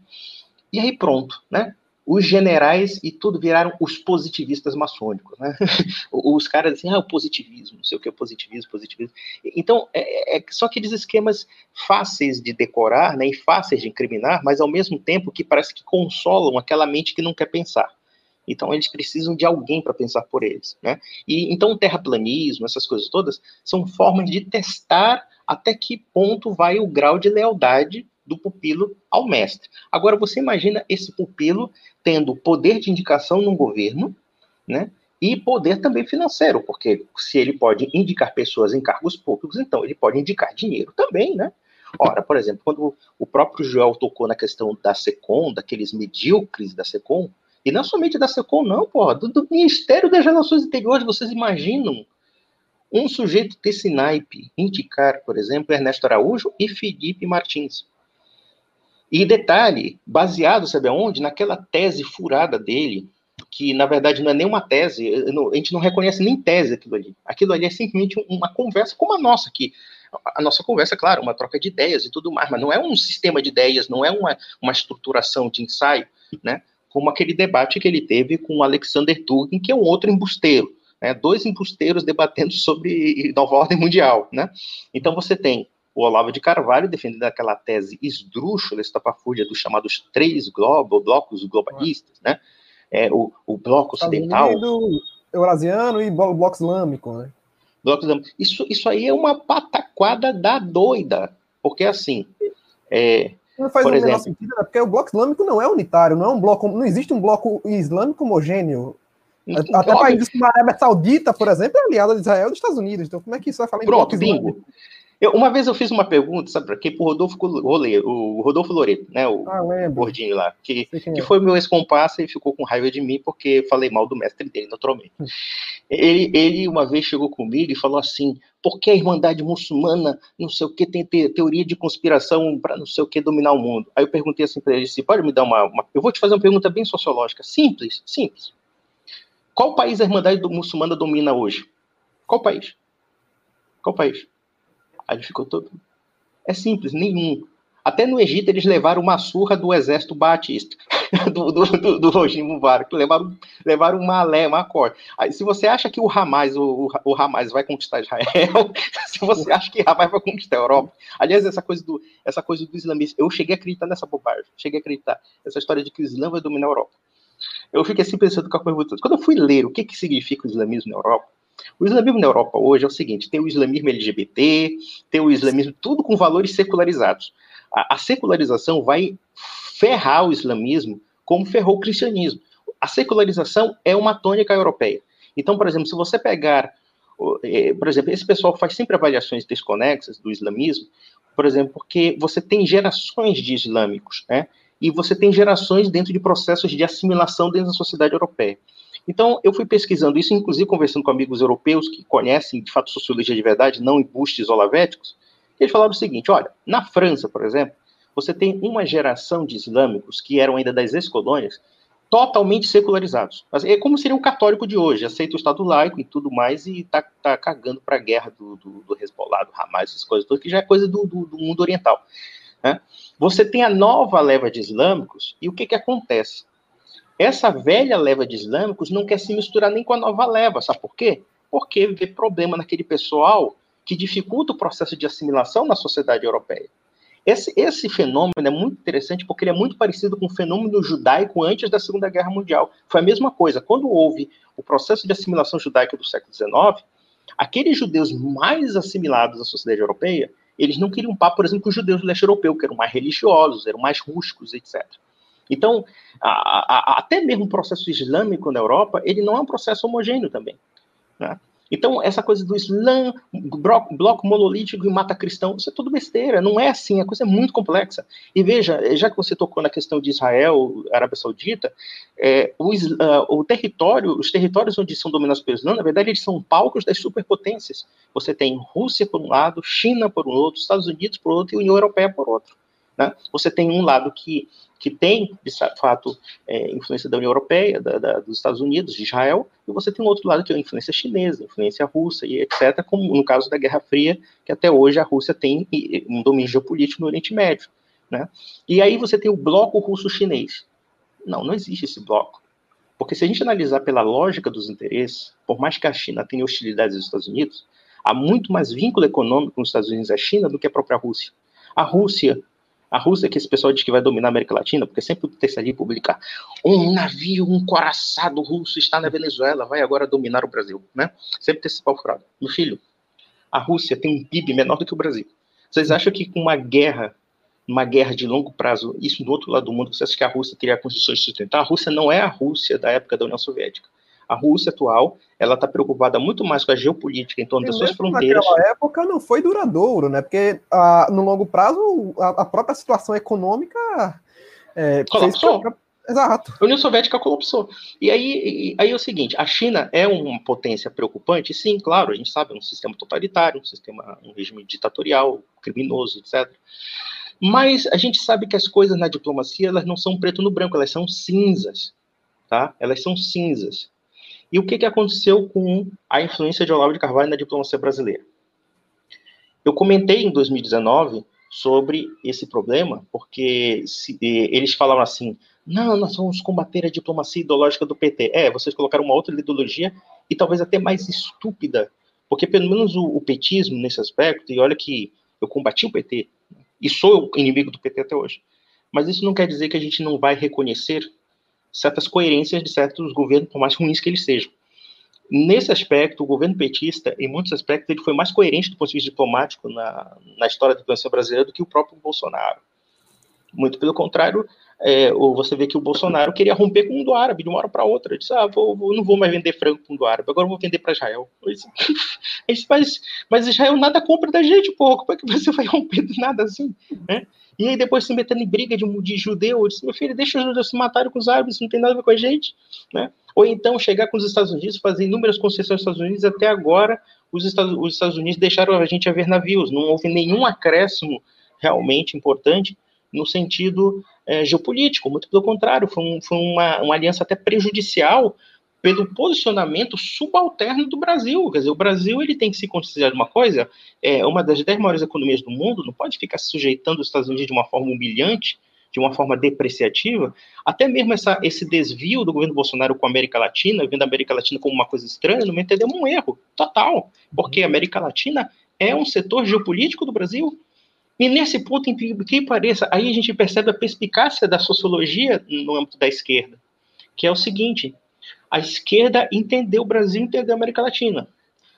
e aí pronto, né? Os generais e tudo viraram os positivistas maçônicos, né? Os caras dizem, ah, o positivismo, não sei o que é positivismo, positivismo. Então, é, é, só aqueles esquemas fáceis de decorar, né, e fáceis de incriminar, mas ao mesmo tempo que parece que consolam aquela mente que não quer pensar. Então, eles precisam de alguém para pensar por eles, né? E então, o terraplanismo, essas coisas todas, são formas de testar até que ponto vai o grau de lealdade do pupilo ao mestre. Agora, você imagina esse pupilo tendo poder de indicação no governo, né? E poder também financeiro, porque se ele pode indicar pessoas em cargos públicos, então ele pode indicar dinheiro também, né? Ora, por exemplo, quando o próprio Joel tocou na questão da SECOM, daqueles medíocres da SECOM, e não somente da SECOM, não, porra, do, do Ministério das Relações Interiores, vocês imaginam um sujeito desse naipe indicar, por exemplo, Ernesto Araújo e Felipe Martins. E detalhe, baseado, sabe aonde? Naquela tese furada dele, que na verdade não é nem uma tese, a gente não reconhece nem tese aquilo ali. Aquilo ali é simplesmente uma conversa como a nossa aqui. A nossa conversa, claro, uma troca de ideias e tudo mais, mas não é um sistema de ideias, não é uma, uma estruturação de ensaio, né? Como aquele debate que ele teve com o Alexander Tugin, que é um outro embusteiro, né? Dois embusteiros debatendo sobre nova ordem mundial, né? Então você tem o Olavo de Carvalho defendendo aquela tese esdrúxula, estapafúrdia dos chamados três globo, blocos globalistas, né? É, o, o bloco ocidental. Eurasiano e bloco islâmico, né? Bloco islâmico. Isso, isso aí é uma pataquada da doida, porque assim. É, não faz por exemplo, sentido, né? porque o bloco islâmico não é unitário, não é um bloco, não existe um bloco islâmico homogêneo. Até países como a Arábia Saudita, por exemplo, é aliada de Israel e dos Estados Unidos. Então, como é que isso vai falar em Pronto, bloco bingo. Islâmico? Eu, uma vez eu fiz uma pergunta, sabe para quem? Pro Rodolfo, o Rodolfo Loreto, né? O ah, gordinho lá, que, que foi meu ex-comparsa e ficou com raiva de mim porque falei mal do mestre dele, naturalmente. Hum. Ele, ele uma vez chegou comigo e falou assim: por que a Irmandade Muçulmana, não sei o que, tem te, teoria de conspiração para não sei o que dominar o mundo? Aí eu perguntei assim para ele: se pode me dar uma, uma. Eu vou te fazer uma pergunta bem sociológica, simples, simples. Qual país a Irmandade Muçulmana domina hoje? Qual país? Qual país? Aí ele ficou todo. É simples, nenhum. Até no Egito eles levaram uma surra do exército batista, do, do, do, do regime Mubarak, levaram, levaram uma lé, uma corda. Aí, se você acha que o Hamas, o, o Hamas vai conquistar Israel, se você acha que Hamas vai conquistar a Europa, aliás, essa coisa do, essa coisa do islamismo, eu cheguei a acreditar nessa bobagem, cheguei a acreditar essa história de que o Islã vai dominar a Europa. Eu fiquei assim pensando com a coisa. Quando eu fui ler o que, que significa o islamismo na Europa, o islamismo na Europa hoje é o seguinte: tem o islamismo LGBT, tem o islamismo, tudo com valores secularizados. A, a secularização vai ferrar o islamismo como ferrou o cristianismo. A secularização é uma tônica europeia. Então, por exemplo, se você pegar, é, por exemplo, esse pessoal faz sempre avaliações desconexas do islamismo, por exemplo, porque você tem gerações de islâmicos, né? E você tem gerações dentro de processos de assimilação dentro da sociedade europeia. Então, eu fui pesquisando isso, inclusive conversando com amigos europeus que conhecem, de fato, sociologia de verdade, não embustes olavéticos, eles falaram o seguinte, olha, na França, por exemplo, você tem uma geração de islâmicos que eram ainda das ex-colônias, totalmente secularizados. É como seria um católico de hoje, aceita o Estado laico e tudo mais, e tá, tá cagando para a guerra do, do, do Hezbollah, do Hamas, essas coisas todas, que já é coisa do, do, do mundo oriental. Né? Você tem a nova leva de islâmicos, e o que, que acontece? Essa velha leva de islâmicos não quer se misturar nem com a nova leva, sabe por quê? Porque vê problema naquele pessoal que dificulta o processo de assimilação na sociedade europeia. Esse, esse fenômeno é muito interessante porque ele é muito parecido com o fenômeno judaico antes da Segunda Guerra Mundial. Foi a mesma coisa. Quando houve o processo de assimilação judaica do século XIX, Aqueles judeus mais assimilados à sociedade europeia, eles não queriam papo, por exemplo, com os judeus do leste europeu, que eram mais religiosos, eram mais rústicos, etc. Então, a, a, até mesmo o processo islâmico na Europa, ele não é um processo homogêneo também. Né? Então, essa coisa do Islã, bloco, bloco monolítico e mata cristão, isso é tudo besteira, não é assim, a coisa é muito complexa. E veja, já que você tocou na questão de Israel, Arábia Saudita, é, o, uh, o, território, os territórios onde são dominados pelo Islã, na verdade, eles são palcos das superpotências. Você tem Rússia por um lado, China por um outro, Estados Unidos por outro e União Europeia por outro. Né? Você tem um lado que que tem, de fato, é, influência da União Europeia, da, da, dos Estados Unidos, de Israel, e você tem um outro lado que é a influência chinesa, influência russa e etc., como no caso da Guerra Fria, que até hoje a Rússia tem um domínio geopolítico no Oriente Médio. Né? E aí você tem o bloco russo-chinês. Não, não existe esse bloco. Porque se a gente analisar pela lógica dos interesses, por mais que a China tenha hostilidades aos Estados Unidos, há muito mais vínculo econômico com os Estados Unidos e a China do que a própria Rússia. A Rússia a Rússia, que esse pessoal diz que vai dominar a América Latina, porque sempre tem ali publicar um navio, um coraçado russo está na Venezuela, vai agora dominar o Brasil, né? Sempre tem esse pau. Meu filho, a Rússia tem um PIB menor do que o Brasil. Vocês acham que com uma guerra, uma guerra de longo prazo, isso do outro lado do mundo, você acha que a Rússia teria condições de sustentar? A Rússia não é a Rússia da época da União Soviética. A Rússia atual, ela está preocupada muito mais com a geopolítica em torno e das suas fronteiras. Naquela época não foi duradouro, né? Porque ah, no longo prazo a, a, própria situação econômica é, colapsou. Exato. A União Soviética colapsou. E aí, e, aí é o seguinte: a China é uma potência preocupante? Sim, claro, a gente sabe, é um sistema totalitário, um sistema, um regime ditatorial, criminoso, etc. Mas a gente sabe que as coisas na diplomacia elas não são preto no branco, elas são cinzas, tá? Elas são cinzas. E o que, que aconteceu com a influência de Olavo de Carvalho na diplomacia brasileira? Eu comentei em 2019 sobre esse problema, porque se, eles falaram assim: não, nós vamos combater a diplomacia ideológica do PT. É, vocês colocaram uma outra ideologia e talvez até mais estúpida, porque pelo menos o, o petismo nesse aspecto, e olha que eu combati o PT, e sou inimigo do PT até hoje, mas isso não quer dizer que a gente não vai reconhecer certas coerências de certos governos, por mais ruins que eles sejam. Nesse aspecto, o governo petista, em muitos aspectos, ele foi mais coerente do ponto de vista diplomático na, na história da diplomacia brasileira do que o próprio Bolsonaro. Muito pelo contrário, é, você vê que o Bolsonaro queria romper com o mundo árabe de uma hora para outra. Ele disse: Ah, vou, vou, não vou mais vender frango para o mundo árabe, agora vou vender para Israel. Disse, mas, mas Israel nada compra da gente, pô. Como é que você vai romper do nada assim? Né? E aí depois se metendo em briga de, de judeu, eu disse, meu filho, deixa os judeus se matarem com os árabes, não tem nada a ver com a gente, né? Ou então chegar com os Estados Unidos, fazer inúmeras concessões aos Estados Unidos, até agora os Estados, os Estados Unidos deixaram a gente a ver navios, não houve nenhum acréscimo realmente importante no sentido é, geopolítico, muito pelo contrário, foi, um, foi uma, uma aliança até prejudicial pelo posicionamento subalterno do Brasil. Quer dizer, o Brasil ele tem que se considerar uma coisa, é uma das dez maiores economias do mundo, não pode ficar se sujeitando os Estados Unidos de uma forma humilhante, de uma forma depreciativa. Até mesmo essa, esse desvio do governo Bolsonaro com a América Latina, vendo a América Latina como uma coisa estranha, não me entendeu um erro total, porque a América Latina é um setor geopolítico do Brasil. E nesse ponto, em que pareça, aí a gente percebe a perspicácia da sociologia no âmbito da esquerda, que é o seguinte: a esquerda entendeu o Brasil, entendeu a América Latina.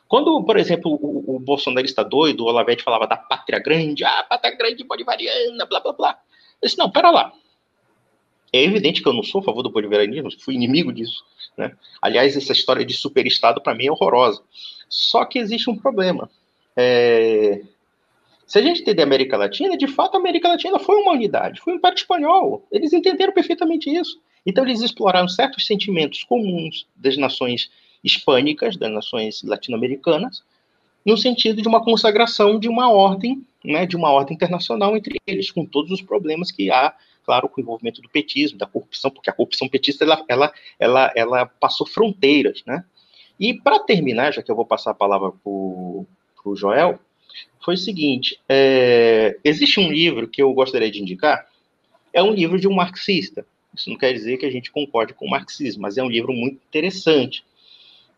Quando, por exemplo, o, o bolsonarista doido, o Olavete falava da pátria grande, ah, pátria grande bolivariana, blá, blá, blá. Eu disse, não, pera lá. É evidente que eu não sou a favor do bolivarianismo, fui inimigo disso. Né? Aliás, essa história de superestado, para mim, é horrorosa. Só que existe um problema. É... Se a gente entender a América Latina, de fato, a América Latina foi uma unidade, foi um Império Espanhol. Eles entenderam perfeitamente isso. Então, eles exploraram certos sentimentos comuns das nações hispânicas, das nações latino-americanas, no sentido de uma consagração de uma ordem, né, de uma ordem internacional entre eles, com todos os problemas que há, claro, com o envolvimento do petismo, da corrupção, porque a corrupção petista ela, ela, ela, ela passou fronteiras, né? E para terminar, já que eu vou passar a palavra para o Joel, foi o seguinte: é, existe um livro que eu gostaria de indicar, é um livro de um marxista, isso não quer dizer que a gente concorde com o marxismo, mas é um livro muito interessante,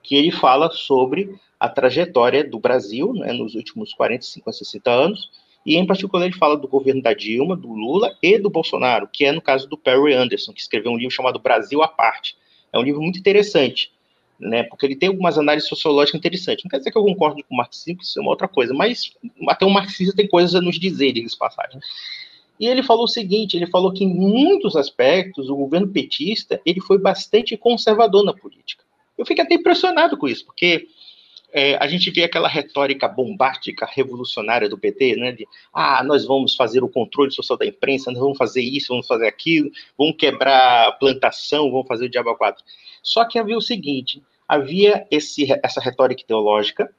que ele fala sobre a trajetória do Brasil né, nos últimos 40, 50, 60 anos, e em particular ele fala do governo da Dilma, do Lula e do Bolsonaro, que é no caso do Perry Anderson, que escreveu um livro chamado Brasil à Parte. É um livro muito interessante. Né? Porque ele tem algumas análises sociológicas interessantes. Não quer dizer que eu concordo com o marxismo, isso é uma outra coisa, mas até o marxista tem coisas a nos dizer, diga passagem. E ele falou o seguinte, ele falou que em muitos aspectos o governo petista, ele foi bastante conservador na política. Eu fiquei até impressionado com isso, porque é, a gente vê aquela retórica bombástica, revolucionária do PT, né? De, ah, nós vamos fazer o controle social da imprensa, nós vamos fazer isso, vamos fazer aquilo, vamos quebrar a plantação, vamos fazer o diabo 4. Só que havia o seguinte, havia esse, essa retórica ideológica,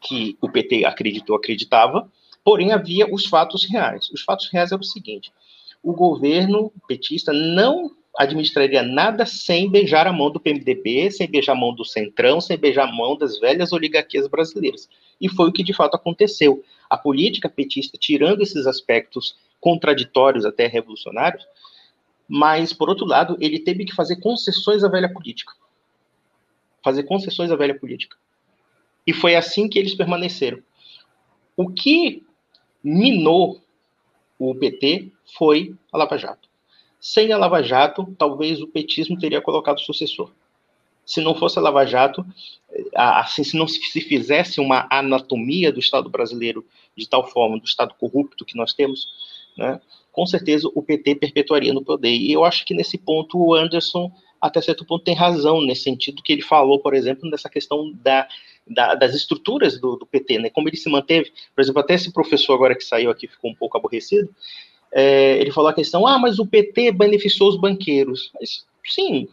que o PT acreditou, acreditava, porém havia os fatos reais. Os fatos reais eram o seguinte, o governo petista não administraria nada sem beijar a mão do PMDB, sem beijar a mão do Centrão, sem beijar a mão das velhas oligarquias brasileiras. E foi o que de fato aconteceu. A política petista, tirando esses aspectos contraditórios, até revolucionários, mas, por outro lado, ele teve que fazer concessões à velha política. Fazer concessões à velha política. E foi assim que eles permaneceram. O que minou o PT foi a Lava Jato. Sem a Lava Jato, talvez o petismo teria colocado sucessor. Se não fosse a Lava Jato, assim, se não se fizesse uma anatomia do Estado brasileiro de tal forma, do Estado corrupto que nós temos, né, com certeza o PT perpetuaria no poder. E eu acho que nesse ponto o Anderson, até certo ponto, tem razão, nesse sentido que ele falou, por exemplo, nessa questão da, da, das estruturas do, do, PT, né, como ele se manteve. Por exemplo, até esse professor agora que saiu aqui ficou um pouco aborrecido, é, ele falou a questão, ah, mas o PT beneficiou os banqueiros. Mas, sim,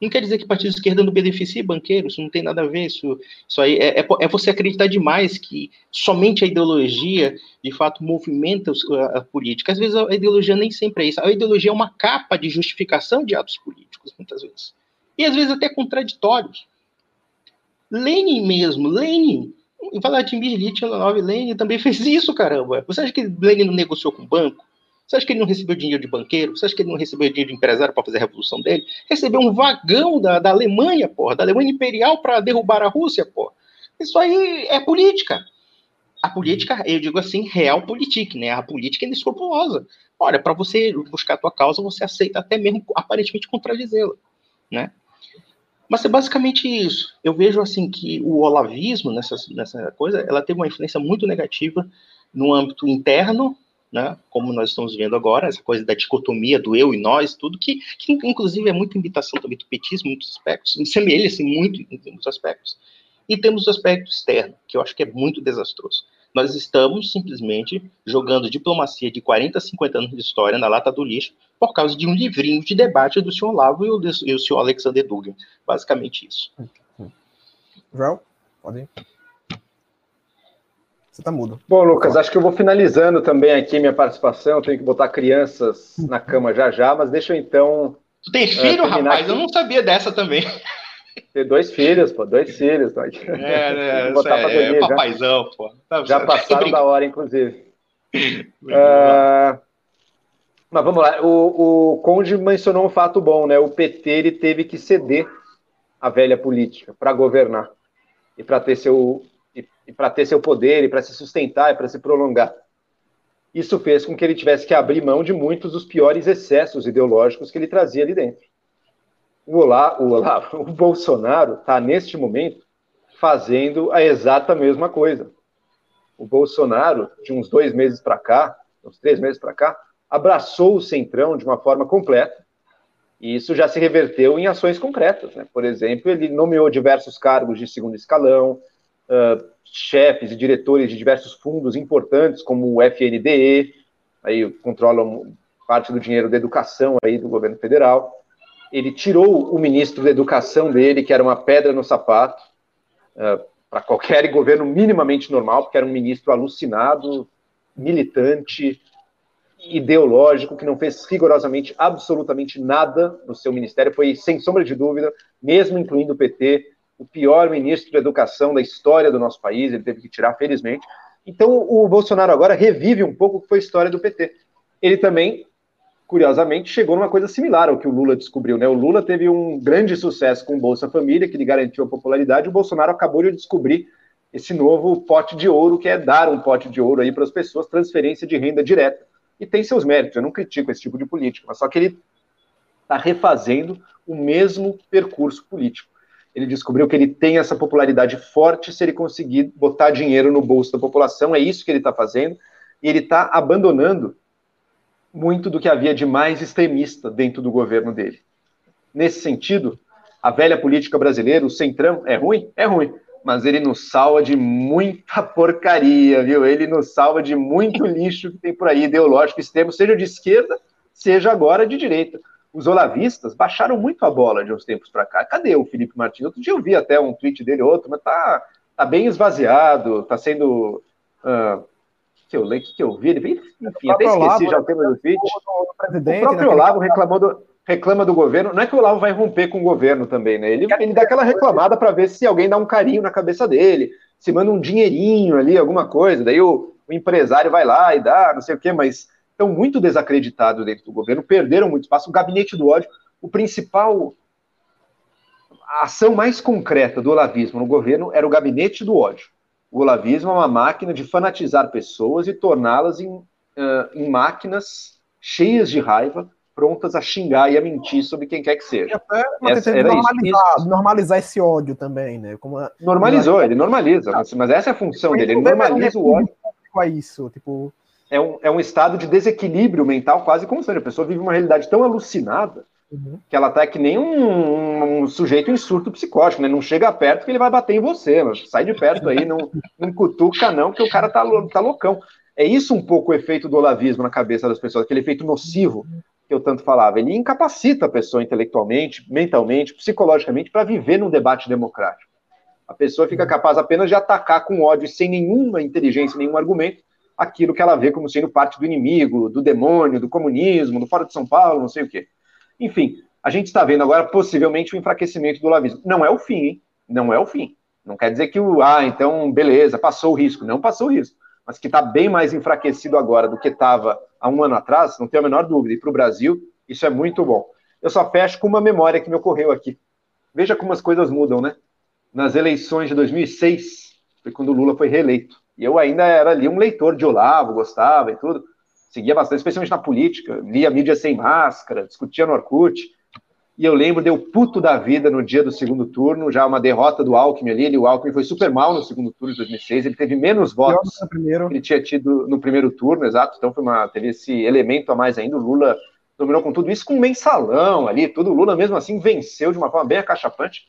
não quer dizer que partido de esquerda não beneficie banqueiros, não tem nada a ver. Isso, isso aí é, é, é você acreditar demais que somente a ideologia, de fato, movimenta a, a, política. Às vezes a ideologia nem sempre é isso. A ideologia é uma capa de justificação de atos políticos, muitas vezes. E às vezes até contraditórios. Lenin mesmo, Lenin, Vladimir Ilyich Lenin também fez isso, caramba. Você acha que Lenin não negociou com o banco? Você acha que ele não recebeu dinheiro de banqueiro? Você acha que ele não recebeu dinheiro de empresário para fazer a revolução dele? Recebeu um vagão da, da Alemanha, porra, da Alemanha Imperial para derrubar a Rússia, porra. Isso aí é política. A política, eu digo assim, real política, né? A política é inescrupulosa. Olha, para você buscar a tua causa, você aceita até mesmo aparentemente contradizê-la, né? Mas é basicamente isso. Eu vejo assim que o olavismo nessa, nessa coisa, ela teve uma influência muito negativa no âmbito interno né, como nós estamos vendo agora, essa coisa da dicotomia do eu e nós, tudo que, que inclusive é muita imitação também do petismo muitos aspectos, semelha-se muito em muitos aspectos. E temos o aspecto externo, que eu acho que é muito desastroso. Nós estamos simplesmente jogando diplomacia de 40, 50 anos de história na lata do lixo por causa de um livrinho de debate do senhor Lavo e o, e o senhor Alexander Dugin. Basicamente isso. João, pode ir. Você tá mudo. Bom, Lucas, acho que eu vou finalizando também aqui minha participação. tenho que botar crianças na cama já já, mas deixa eu então. Tu tem filho, uh, rapaz? Aqui. Eu não sabia dessa também. Tem dois filhos, pô, dois filhos. Tá aqui. É, né? botar é, é papaizão, pô. Tá já passaram da hora, inclusive. uh, mas vamos lá. O, o Conde mencionou um fato bom, né? O PT ele teve que ceder a velha política para governar e para ter seu e para ter seu poder, e para se sustentar, e para se prolongar. Isso fez com que ele tivesse que abrir mão de muitos dos piores excessos ideológicos que ele trazia ali dentro. O Olá, o, Olá, o Bolsonaro está, neste momento, fazendo a exata mesma coisa. O Bolsonaro, de uns dois meses para cá, uns três meses para cá, abraçou o Centrão de uma forma completa, e isso já se reverteu em ações concretas. Né? Por exemplo, ele nomeou diversos cargos de segundo escalão, uh, chefes e diretores de diversos fundos importantes, como o FNDE, aí controlam parte do dinheiro da educação aí do governo federal. Ele tirou o ministro da educação dele, que era uma pedra no sapato, uh, para qualquer governo minimamente normal, porque era um ministro alucinado, militante, ideológico, que não fez rigorosamente absolutamente nada no seu ministério, foi, sem sombra de dúvida, mesmo incluindo o PT, o pior ministro da educação da história do nosso país, ele teve que tirar, felizmente. Então, o Bolsonaro agora revive um pouco o que foi a história do PT. Ele também, curiosamente, chegou numa coisa similar ao que o Lula descobriu. Né? O Lula teve um grande sucesso com o Bolsa Família, que lhe garantiu a popularidade, o Bolsonaro acabou de descobrir esse novo pote de ouro, que é dar um pote de ouro aí para as pessoas, transferência de renda direta. E tem seus méritos, eu não critico esse tipo de política, mas só que ele está refazendo o mesmo percurso político. Ele descobriu que ele tem essa popularidade forte se ele conseguir botar dinheiro no bolso da população. É isso que ele está fazendo. E ele está abandonando muito do que havia de mais extremista dentro do governo dele. Nesse sentido, a velha política brasileira, o centrão, é ruim? É ruim. Mas ele nos salva de muita porcaria, viu? Ele nos salva de muito lixo que tem por aí, ideológico, extremo, seja de esquerda, seja agora de direita os olavistas baixaram muito a bola de uns tempos para cá. Cadê o Felipe Martins? Outro dia eu vi até um tweet dele outro, mas tá, tá bem esvaziado, tá sendo. Uh, que eu leio, que eu vi, ele, enfim, até esqueci Olavo, já o tema do tweet. O, o próprio Olavo reclamou do, reclama do governo. Não é que o Olavo vai romper com o governo também, né? Ele, ele dá aquela reclamada para ver se alguém dá um carinho na cabeça dele, se manda um dinheirinho ali, alguma coisa. Daí o, o empresário vai lá e dá, não sei o quê, mas estão muito desacreditados dentro do governo, perderam muito espaço. O gabinete do ódio, o principal. A ação mais concreta do olavismo no governo era o gabinete do ódio. O olavismo é uma máquina de fanatizar pessoas e torná-las em, uh, em máquinas cheias de raiva, prontas a xingar e a mentir sobre quem quer que seja. E até essa, era normalizar, isso. normalizar esse ódio também, né? Como a, Normalizou, ele normaliza, mas, mas essa é a função dele, ele normaliza o ódio. A isso, tipo, é um, é um estado de desequilíbrio mental quase constante. A pessoa vive uma realidade tão alucinada uhum. que ela tá que nem um, um, sujeito em surto psicótico, né? Não chega perto que ele vai bater em você, mas sai de perto aí, não, não cutuca não, que o cara tá, tá loucão. É isso um pouco o efeito do olavismo na cabeça das pessoas, aquele efeito nocivo que eu tanto falava. Ele incapacita a pessoa intelectualmente, mentalmente, psicologicamente para viver num debate democrático. A pessoa fica capaz apenas de atacar com ódio sem nenhuma inteligência, nenhum argumento, aquilo que ela vê como sendo parte do inimigo, do demônio, do comunismo, do fora de São Paulo, não sei o quê. Enfim, a gente está vendo agora possivelmente o enfraquecimento do lavismo. Não é o fim, hein? Não é o fim. Não quer dizer que o, ah, então, beleza, passou o risco. Não passou o risco. Mas que está bem mais enfraquecido agora do que estava há um ano atrás, não tenho a menor dúvida. E para o Brasil, isso é muito bom. Eu só fecho com uma memória que me ocorreu aqui. Veja como as coisas mudam, né? Nas eleições de 2006, foi quando o Lula foi reeleito. E eu ainda era ali um leitor de Olavo, gostava e tudo. Seguia bastante, especialmente na política. Lia mídia sem máscara, discutia no Orkut. E eu lembro, deu puto da vida no dia do segundo turno, já uma derrota do Alckmin ali. Ele, o Alckmin foi super mal no segundo turno de 2006. Ele teve menos votos que ele tinha tido no primeiro turno, exato. Então foi uma, teve esse elemento a mais ainda. O Lula dominou com tudo isso, com um mensalão ali, tudo. O Lula mesmo assim venceu de uma forma bem acachapante.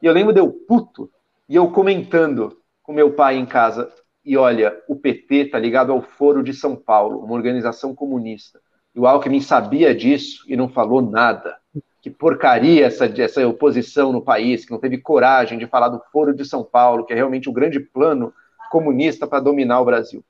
E eu lembro, deu puto. E eu comentando com meu pai em casa, e olha, o PT está ligado ao Foro de São Paulo, uma organização comunista. E o Alckmin sabia disso e não falou nada. Que porcaria essa, essa oposição no país, que não teve coragem de falar do Foro de São Paulo, que é realmente o grande plano comunista para dominar o Brasil.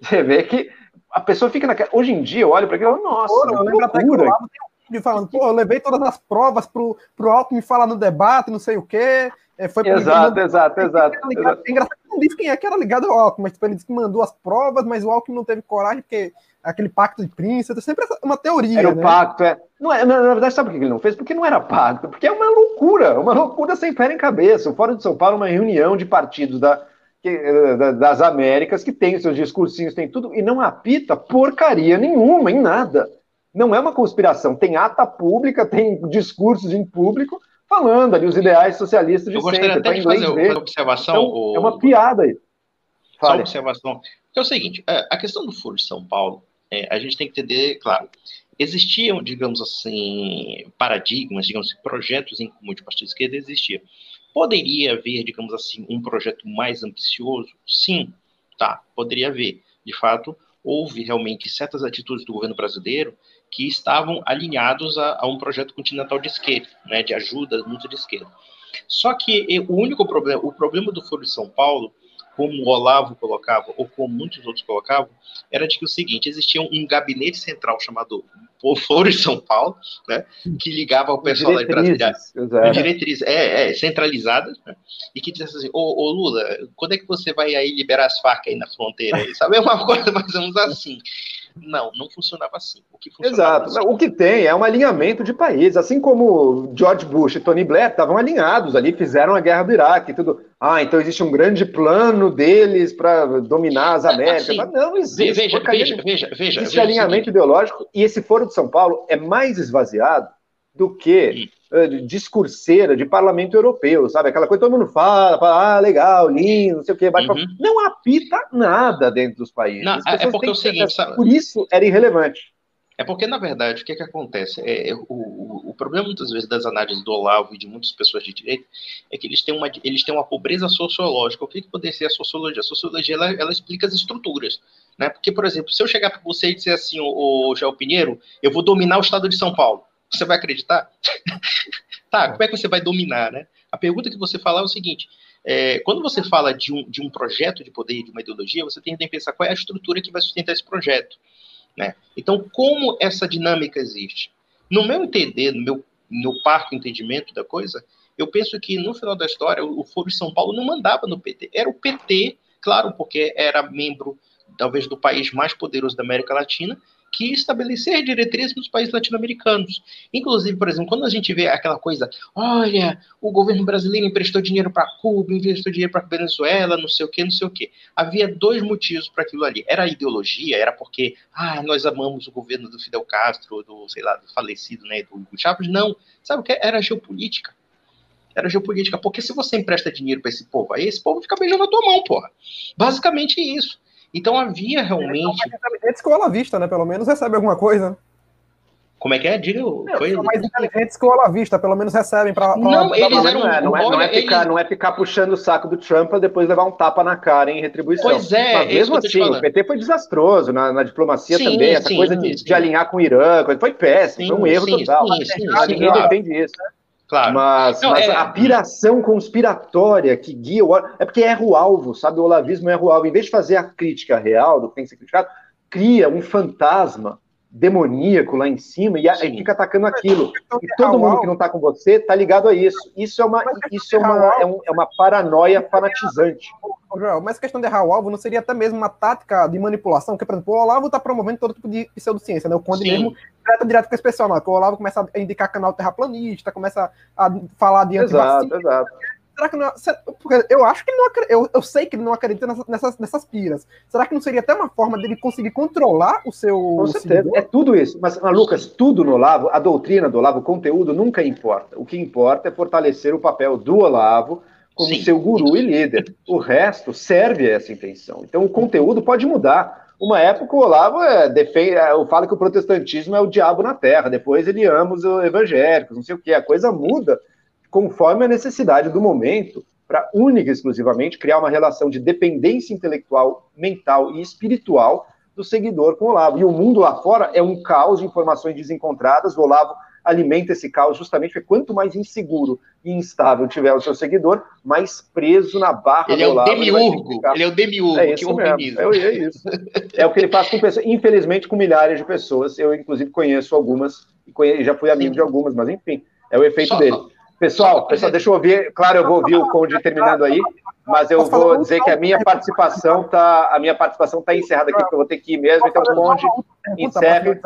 Você vê que a pessoa fica naquela. Hoje em dia, eu olho para aquilo e nossa, Pô, eu lembro até que o Olavo tem um vídeo falando, pô, eu levei todas as provas pro, pro Alckmin falar no debate, não sei o quê. É, foi exato, exato, exato, exato. É engraçado não disse quem é que era ligado ao Alckmin, mas tipo, ele disse que mandou as provas, mas o Alckmin não teve coragem, porque aquele pacto de príncipe, sempre uma teoria. Era né? o pacto, é. Não é. Na verdade, sabe por que ele não fez? Porque não era pacto, porque é uma loucura, uma loucura sem pé em cabeça. O Fórum de São Paulo é uma reunião de partidos da, das Américas que tem seus discursinhos, tem tudo, e não apita porcaria nenhuma, em nada. Não é uma conspiração, tem ata pública, tem discursos em público, falando ali os ideais socialistas de Eu gostaria sempre, até de fazer uma observação. Então, o... É uma piada aí. Só uma observação. É o seguinte, é, a questão do Foro de São Paulo, é, a gente tem que entender, claro, existiam, digamos assim, paradigmas, digamos assim, projetos em comum de partido de esquerda, existia. Poderia haver, digamos assim, um projeto mais ambicioso? Sim, tá, poderia haver. De fato, houve realmente certas atitudes do governo brasileiro que estavam alinhados a, a um projeto continental de esquerda, né, de ajuda muito de esquerda. Só que o único problema, o problema do Foro de São Paulo, como o Olavo colocava, ou como muitos outros colocavam, era de que o seguinte, existia um gabinete central chamado Foro de São Paulo, né, que ligava ao pessoal lá de Brasília, diretrizes é, é, centralizadas, né, e que dizia assim, ô, ô, Lula, quando é que você vai aí liberar as facas aí na fronteira? Aí? Sabe, é uma coisa mais ou menos assim. Não, não funcionava assim. O que Exato. Assim... O que tem é um alinhamento de países, assim como George Bush e Tony Blair estavam alinhados ali, fizeram a guerra do Iraque e tudo. Ah, então existe um grande plano deles para dominar as Américas. Assim, Mas não existe. Veja, veja, veja, veja. Existe alinhamento ideológico e esse Foro de São Paulo é mais esvaziado do que eh, discurseira de parlamento europeu, sabe? Aquela coisa que todo mundo fala, fala ah, legal, lindo, não sei o quê, bate uhum. não apita nada dentro dos países. Não, é porque é o seguinte, sabe? Por isso era irrelevante. É porque, na verdade, o que, é que acontece? É, é, o, o, o, problema, muitas vezes, das análises do Olavo e de muitas pessoas de direito é que eles têm uma, eles têm uma pobreza sociológica. O que, que poderia ser a sociologia? A sociologia, ela, ela explica as estruturas. Né? Porque, por exemplo, se eu chegar para você e dizer assim, o, o João Pinheiro, eu vou dominar o estado de São Paulo, você vai acreditar? tá, como é que você vai dominar, né? A pergunta que você fala é o seguinte, é, quando você fala de um, de um projeto de poder, de uma ideologia, você tem que pensar qual é a estrutura que vai sustentar esse projeto. Né? Então, como essa dinâmica existe? No meu entender, no meu, no parco entendimento da coisa, eu penso que, no final da história, o Foro de São Paulo não mandava no PT. Era o PT, claro, porque era membro, talvez, do país mais poderoso da América Latina, que estabelecer diretrizes nos países latino-americanos. Inclusive, por exemplo, quando a gente vê aquela coisa, olha, o governo brasileiro emprestou dinheiro para Cuba, emprestou dinheiro para Venezuela, não sei o quê, não sei o quê. Havia dois motivos para aquilo ali. Era a ideologia, era porque, ah, nós amamos o governo do Fidel Castro, do, sei lá, do falecido, né, do Hugo Chávez. Não. Sabe o que? Era geopolítica era geopolítica. Porque se você empresta dinheiro para esse povo aí, esse povo fica beijando a tua mão, porra. Basicamente isso. Então havia realmente. São mais inteligentes que o Olavista, né? Pelo menos recebe alguma coisa. Como é que é? Diga. Foi... São mais inteligentes que o Olavista, pelo menos recebem para. Não, pra... eles eram. Não é, não é, não é ficar, eles... não é ficar puxando o saco do Trump para depois levar um tapa na cara em retribuição. Pois é, Mas mesmo assim, o PT foi desastroso na, na diplomacia sim, também. Essa sim, coisa de, sim. de, alinhar com o Irã, foi péssimo, foi um erro total. Sim, sim, ninguém defende isso. Claro. Mas, não, mas é... a piração conspiratória que guia o. É porque erra o alvo, sabe? O olavismo erra o alvo. Em vez de fazer a crítica real do que tem que ser criticado, cria um fantasma demoníaco lá em cima e, e fica atacando aquilo. E todo mundo que não está com você está ligado a isso. Isso é uma, isso é uma, é, um, é uma paranoia fanatizante. Mas a questão de errar o alvo não seria até mesmo uma tática de manipulação? Porque, por exemplo, o Olavo está promovendo todo tipo de pseudociência, né? O Conde Sim. mesmo trata direto com esse pessoal, não. o Olavo começa a indicar canal terraplanista, começa a falar de antivacina. Exato, exato. Será que não, porque eu acho que ele não eu, eu sei que ele não acredita nessas, nessas, nessas piras. Será que não seria até uma forma dele conseguir controlar o seu. Com certeza, seguidor? é tudo isso. Mas, Lucas, tudo no Olavo, a doutrina do Olavo, o conteúdo nunca importa. O que importa é fortalecer o papel do Olavo como Sim. seu guru e líder. O resto serve a essa intenção. Então o conteúdo pode mudar. Uma época o Olavo é, defende, é, fala que o protestantismo é o diabo na terra, depois ele ama os evangélicos, não sei o que. A coisa muda conforme a necessidade do momento, para única e exclusivamente criar uma relação de dependência intelectual, mental e espiritual do seguidor com o Olavo. E o mundo lá fora é um caos de informações desencontradas. O Olavo alimenta esse caos justamente porque quanto mais inseguro e instável tiver o seu seguidor, mais preso na barra ele do é Olavo. Ele, ficar... ele é o demiurgo é isso que organiza. É, é, isso. é o que ele faz com pessoas, infelizmente com milhares de pessoas. Eu, inclusive, conheço algumas e já fui amigo Sim. de algumas, mas enfim, é o efeito Só, dele. Pessoal, pessoal, deixa eu ouvir. Claro, eu vou ouvir o Conde terminando aí, mas eu vou dizer que a minha participação tá, a minha participação tá encerrada aqui, porque eu vou ter que ir mesmo. Então, Conde, encerre.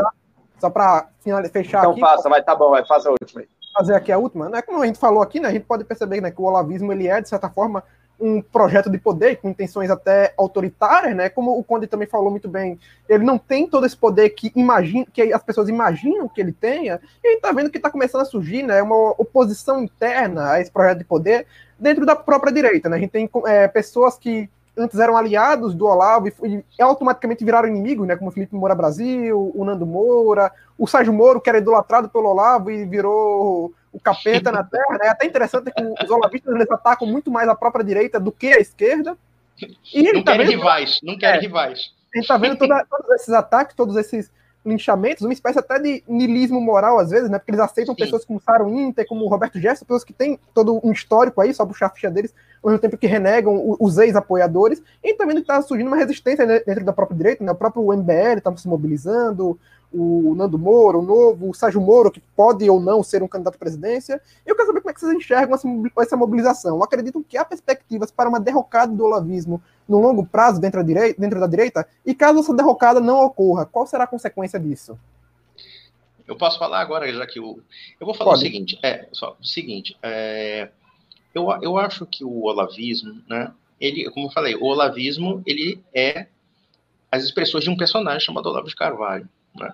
Só para fechar então, aqui. Então faça, vai, tá bom, vai, faça a última aí. Fazer aqui a última, né? Como a gente falou aqui, né? A gente pode perceber né, que o olavismo ele é, de certa forma, um projeto de poder com intenções até autoritárias, né? Como o Conde também falou muito bem, ele não tem todo esse poder que imagina, que as pessoas imaginam que ele tenha. E a gente tá vendo que está começando a surgir, né? Uma oposição interna a esse projeto de poder dentro da própria direita, né? A gente tem é, pessoas que antes eram aliados do Olavo e, e automaticamente viraram inimigos, né? Como o Felipe Moura Brasil, o Nando Moura, o Sérgio Moro, que era idolatrado pelo Olavo e virou o capeta na terra, né? É até interessante que os olavistas eles atacam muito mais a própria direita do que a esquerda. E não tá querem vendo, rivais, não querem é, rivais. A gente tá vendo toda, todos esses ataques, todos esses linchamentos, uma espécie até de nilismo moral, às vezes, né? Porque eles aceitam Sim. pessoas como Saro Inter, como Roberto Jefferson, pessoas que têm todo um histórico aí, só puxar a ficha deles, ao mesmo tempo que renegam os ex-apoiadores, e também está surgindo uma resistência dentro da própria direita, né? O próprio MBL está se mobilizando, o Nando Moro, o novo, o Sérgio Moro, que pode ou não ser um candidato à presidência. Eu quero saber como é que vocês enxergam essa mobilização. Acreditam que há perspectivas para uma derrocada do olavismo no longo prazo dentro da direita, dentro da direita? E caso essa derrocada não ocorra, qual será a consequência disso? Eu posso falar agora, já que o. Eu vou falar pode. o seguinte: é, só, o seguinte, é, eu, eu acho que o olavismo, né? Ele, como eu falei, o olavismo ele é as expressões de um personagem chamado Olavo de Carvalho. Né?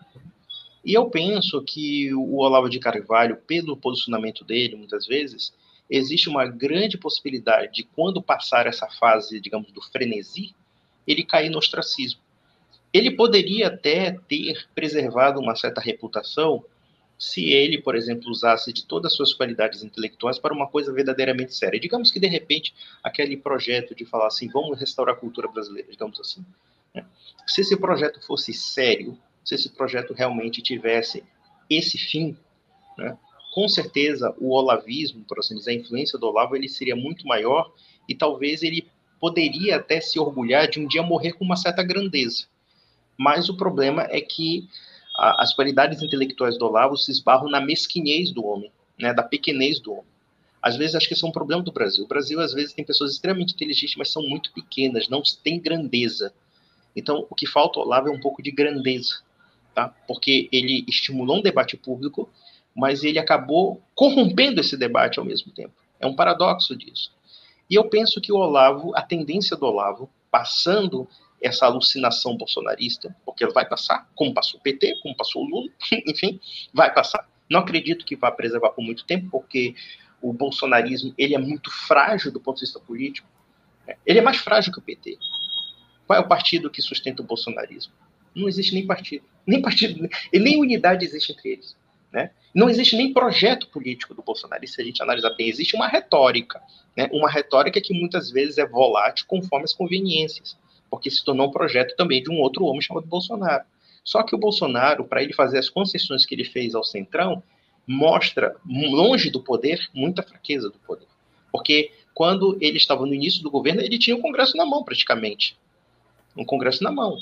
E eu penso que o Olavo de Carvalho, pelo posicionamento dele, muitas vezes, existe uma grande possibilidade de, quando passar essa fase, digamos, do frenesi, ele cair no ostracismo. Ele poderia até ter preservado uma certa reputação se ele, por exemplo, usasse de todas as suas qualidades intelectuais para uma coisa verdadeiramente séria. Digamos que, de repente, aquele projeto de falar assim, vamos restaurar a cultura brasileira, digamos assim. Né? Se esse projeto fosse sério, se esse projeto realmente tivesse esse fim, né? com certeza o olavismo, por assim dizer, a influência do Olavo, ele seria muito maior e talvez ele poderia até se orgulhar de um dia morrer com uma certa grandeza. Mas o problema é que a, as qualidades intelectuais do Olavo se esbarram na mesquinhez do homem, né, da pequenez do homem. Às vezes acho que esse é um problema do Brasil. O Brasil às vezes tem pessoas extremamente inteligentes, mas são muito pequenas, não têm grandeza. Então, o que falta ao Olavo é um pouco de grandeza, tá? Porque ele estimulou um debate público, mas ele acabou corrompendo esse debate ao mesmo tempo. É um paradoxo disso. E eu penso que o Olavo, a tendência do Olavo, passando essa alucinação bolsonarista, porque vai passar, como passou o PT, como passou o Lula, enfim, vai passar. Não acredito que vá preservar por muito tempo, porque o bolsonarismo ele é muito frágil do ponto de vista político. Né? Ele é mais frágil que o PT. Qual é o partido que sustenta o bolsonarismo? Não existe nem partido, nem partido, e nem unidade existe entre eles. Né? Não existe nem projeto político do Bolsonaro, e se a gente analisar bem, existe uma retórica, né? uma retórica que muitas vezes é volátil conforme as conveniências, porque se tornou um projeto também de um outro homem chamado Bolsonaro. Só que o Bolsonaro, para ele fazer as concessões que ele fez ao Centrão, mostra, longe do poder, muita fraqueza do poder. Porque quando ele estava no início do governo, ele tinha o Congresso na mão, praticamente. Um Congresso na mão.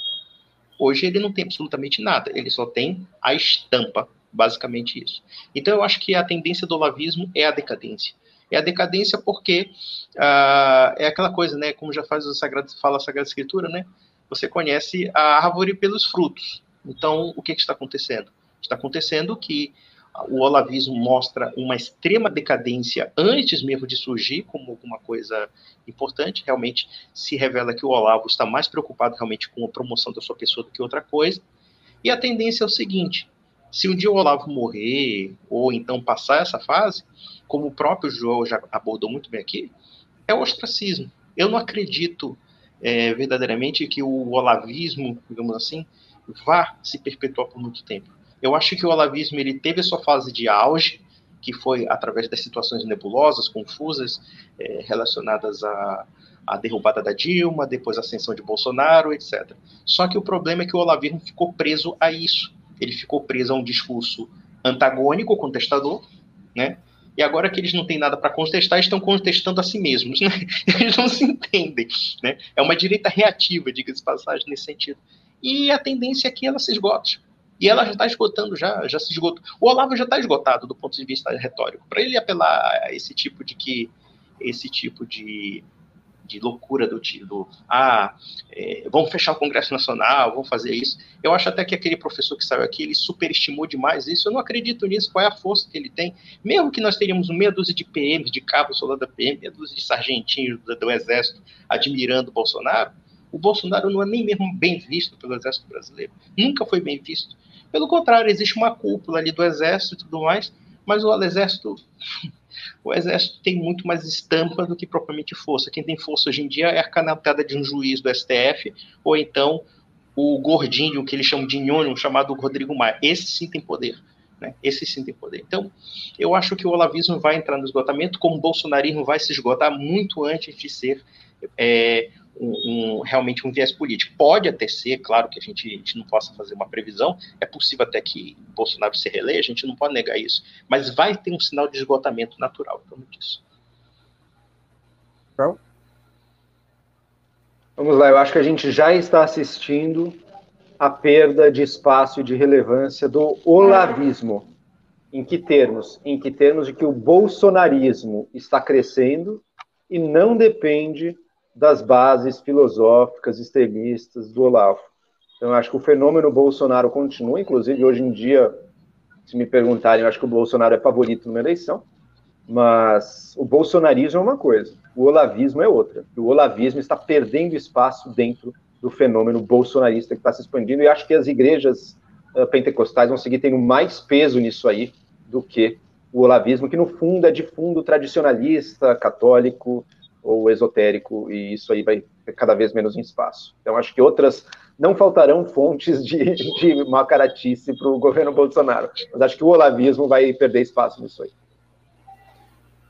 Hoje ele não tem absolutamente nada, ele só tem a estampa basicamente isso. Então eu acho que a tendência do olavismo é a decadência. É a decadência porque uh, é aquela coisa, né? Como já faz o Sagrado, fala a Sagrada Escritura, né? Você conhece a árvore pelos frutos. Então, o que, que está acontecendo? Está acontecendo que o olavismo mostra uma extrema decadência antes mesmo de surgir como alguma coisa importante. Realmente se revela que o Olavo está mais preocupado realmente com a promoção da sua pessoa do que outra coisa. E a tendência é o seguinte: se um dia o Olavo morrer, ou então passar essa fase, como o próprio João já abordou muito bem aqui, é o ostracismo. Eu não acredito é, verdadeiramente que o olavismo, digamos assim, vá se perpetuar por muito tempo. Eu acho que o olavismo ele teve a sua fase de auge, que foi através das situações nebulosas, confusas, é, relacionadas à, à derrubada da Dilma, depois a ascensão de Bolsonaro, etc. Só que o problema é que o olavismo ficou preso a isso ele ficou preso a um discurso antagônico, contestador, né? E agora que eles não têm nada para contestar, estão contestando a si mesmos, né? Eles não se entendem, né? É uma direita reativa, diga-se passagem, nesse sentido. E a tendência é que ela se esgote. E ela já está esgotando, já, já se esgotou. O Olavo já está esgotado do ponto de vista retórico. Para ele apelar a esse tipo de que esse tipo de de loucura do tipo, ah, é, vamos fechar o Congresso Nacional, vamos fazer isso. Eu acho até que aquele professor que saiu aqui, ele superestimou demais isso. Eu não acredito nisso. Qual é a força que ele tem? Mesmo que nós teríamos meia dúzia de PMs, de cabos soldado da PM, meia dúzia de sargentinhos do, do Exército admirando o Bolsonaro, o Bolsonaro não é nem mesmo bem visto pelo Exército brasileiro. Nunca foi bem visto. Pelo contrário, existe uma cúpula ali do Exército e tudo mais, mas o Exército o exército tem muito mais estampa do que propriamente força. Quem tem força hoje em dia é a canetada de um juiz do STF, ou então o gordinho, que eles chamam de nhonho, chamado Rodrigo Maia. Esse sim tem poder. Né? Esse sim tem poder. Então, eu acho que o olavismo vai entrar no esgotamento, como o bolsonarismo vai se esgotar muito antes de ser é, um, um, realmente um viés político. Pode até ser, claro que a gente, a gente, não possa fazer uma previsão, é possível até que Bolsonaro se releia, a gente não pode negar isso, mas vai ter um sinal de esgotamento natural em torno disso. Então, vamos lá, eu acho que a gente já está assistindo a perda de espaço e de relevância do olavismo. Em que termos? Em que termos de que o bolsonarismo está crescendo e não depende das bases filosóficas extremistas do Olavo. Então, eu acho que o fenômeno Bolsonaro continua, inclusive hoje em dia, se me perguntarem, eu acho que o Bolsonaro é favorito numa eleição, mas o bolsonarismo é uma coisa, o olavismo é outra. O olavismo está perdendo espaço dentro do fenômeno bolsonarista que está se expandindo, e acho que as igrejas uh, pentecostais vão seguir tendo mais peso nisso aí do que o olavismo, que no fundo é de fundo tradicionalista, católico ou esotérico, e isso aí vai cada vez menos em espaço. Então, acho que outras não faltarão fontes de, de macaratice para o governo Bolsonaro, mas acho que o olavismo vai perder espaço nisso aí.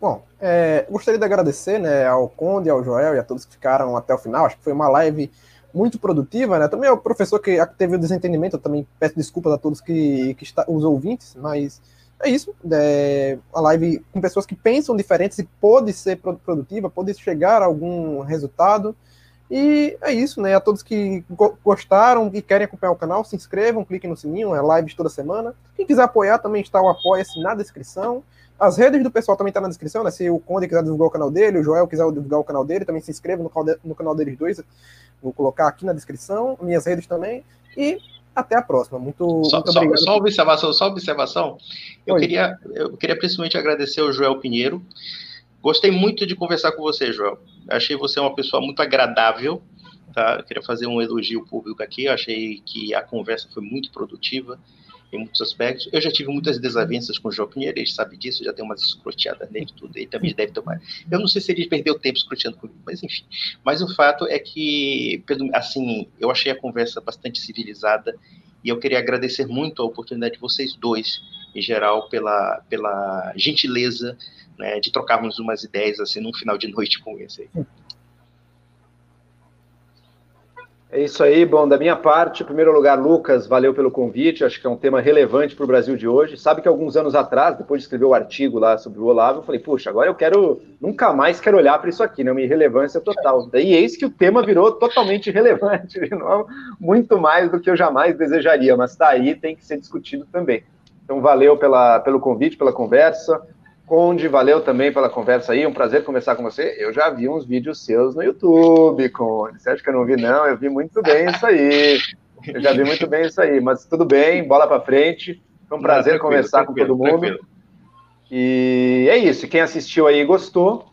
Bom, é, gostaria de agradecer né, ao Conde, ao Joel e a todos que ficaram até o final. Acho que foi uma live muito produtiva, né? Também o professor que teve o desentendimento, eu também peço desculpas a todos que, que está, os ouvintes, mas é isso. É, a live com pessoas que pensam diferentes e pode ser produtiva, pode chegar a algum resultado. E é isso, né? A todos que gostaram e querem acompanhar o canal, se inscrevam, cliquem no sininho, é live toda semana. Quem quiser apoiar, também está o apoia-se na descrição. As redes do pessoal também estão tá na descrição, né? Se o Conde quiser divulgar o canal dele, o Joel quiser divulgar o canal dele, também se inscreva no canal, no canal deles dois. Vou colocar aqui na descrição, minhas redes também. E até a próxima. Muito, só, muito só, obrigado. Só observação, só observação. Eu queria, eu queria principalmente agradecer ao Joel Pinheiro. Gostei muito de conversar com você, Joel. Achei você uma pessoa muito agradável. Tá? Eu queria fazer um elogio público aqui. Eu achei que a conversa foi muito produtiva em muitos aspectos. Eu já tive muitas desavenças com o João Pinheiro, ele sabe disso, já tem umas escroteadas nele tudo, ele também deve tomar. Eu não sei se ele perdeu tempo escroteando comigo, mas enfim. Mas o fato é que, assim, eu achei a conversa bastante civilizada e eu queria agradecer muito a oportunidade de vocês dois, em geral, pela, pela gentileza né, de trocarmos umas ideias assim num final de noite com esse aí. É isso aí, bom, da minha parte, em primeiro lugar, Lucas, valeu pelo convite, acho que é um tema relevante para o Brasil de hoje. Sabe que alguns anos atrás, depois de escrever o artigo lá sobre o Olavo, eu falei, puxa, agora eu quero, nunca mais quero olhar para isso aqui, né, uma irrelevância total. Daí eis que o tema virou totalmente relevante, muito mais do que eu jamais desejaria, mas está aí, tem que ser discutido também. Então, valeu pela, pelo convite, pela conversa. Conde, valeu também pela conversa aí, um prazer conversar com você. Eu já vi uns vídeos seus no YouTube, Conde. Você acha que eu não vi, não? Eu vi muito bem isso aí. Eu já vi muito bem isso aí, mas tudo bem, bola para frente. Foi um prazer não, conversar com todo mundo. Tranquilo. E é isso. Quem assistiu aí e gostou,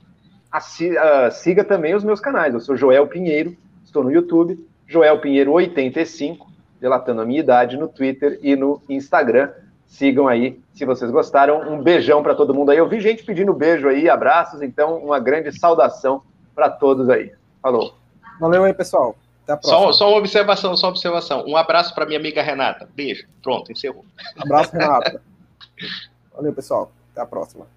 siga também os meus canais. Eu sou Joel Pinheiro, estou no YouTube, Joel Pinheiro 85, delatando a minha idade no Twitter e no Instagram. Sigam aí, se vocês gostaram. Um beijão para todo mundo aí. Eu vi gente pedindo beijo aí, abraços, então uma grande saudação para todos aí. Falou. Valeu aí, pessoal. Até a próxima. Só, só uma observação, só uma observação. Um abraço para minha amiga Renata. Beijo. Pronto, encerrou. Abraço, Renata. Valeu, pessoal. Até a próxima.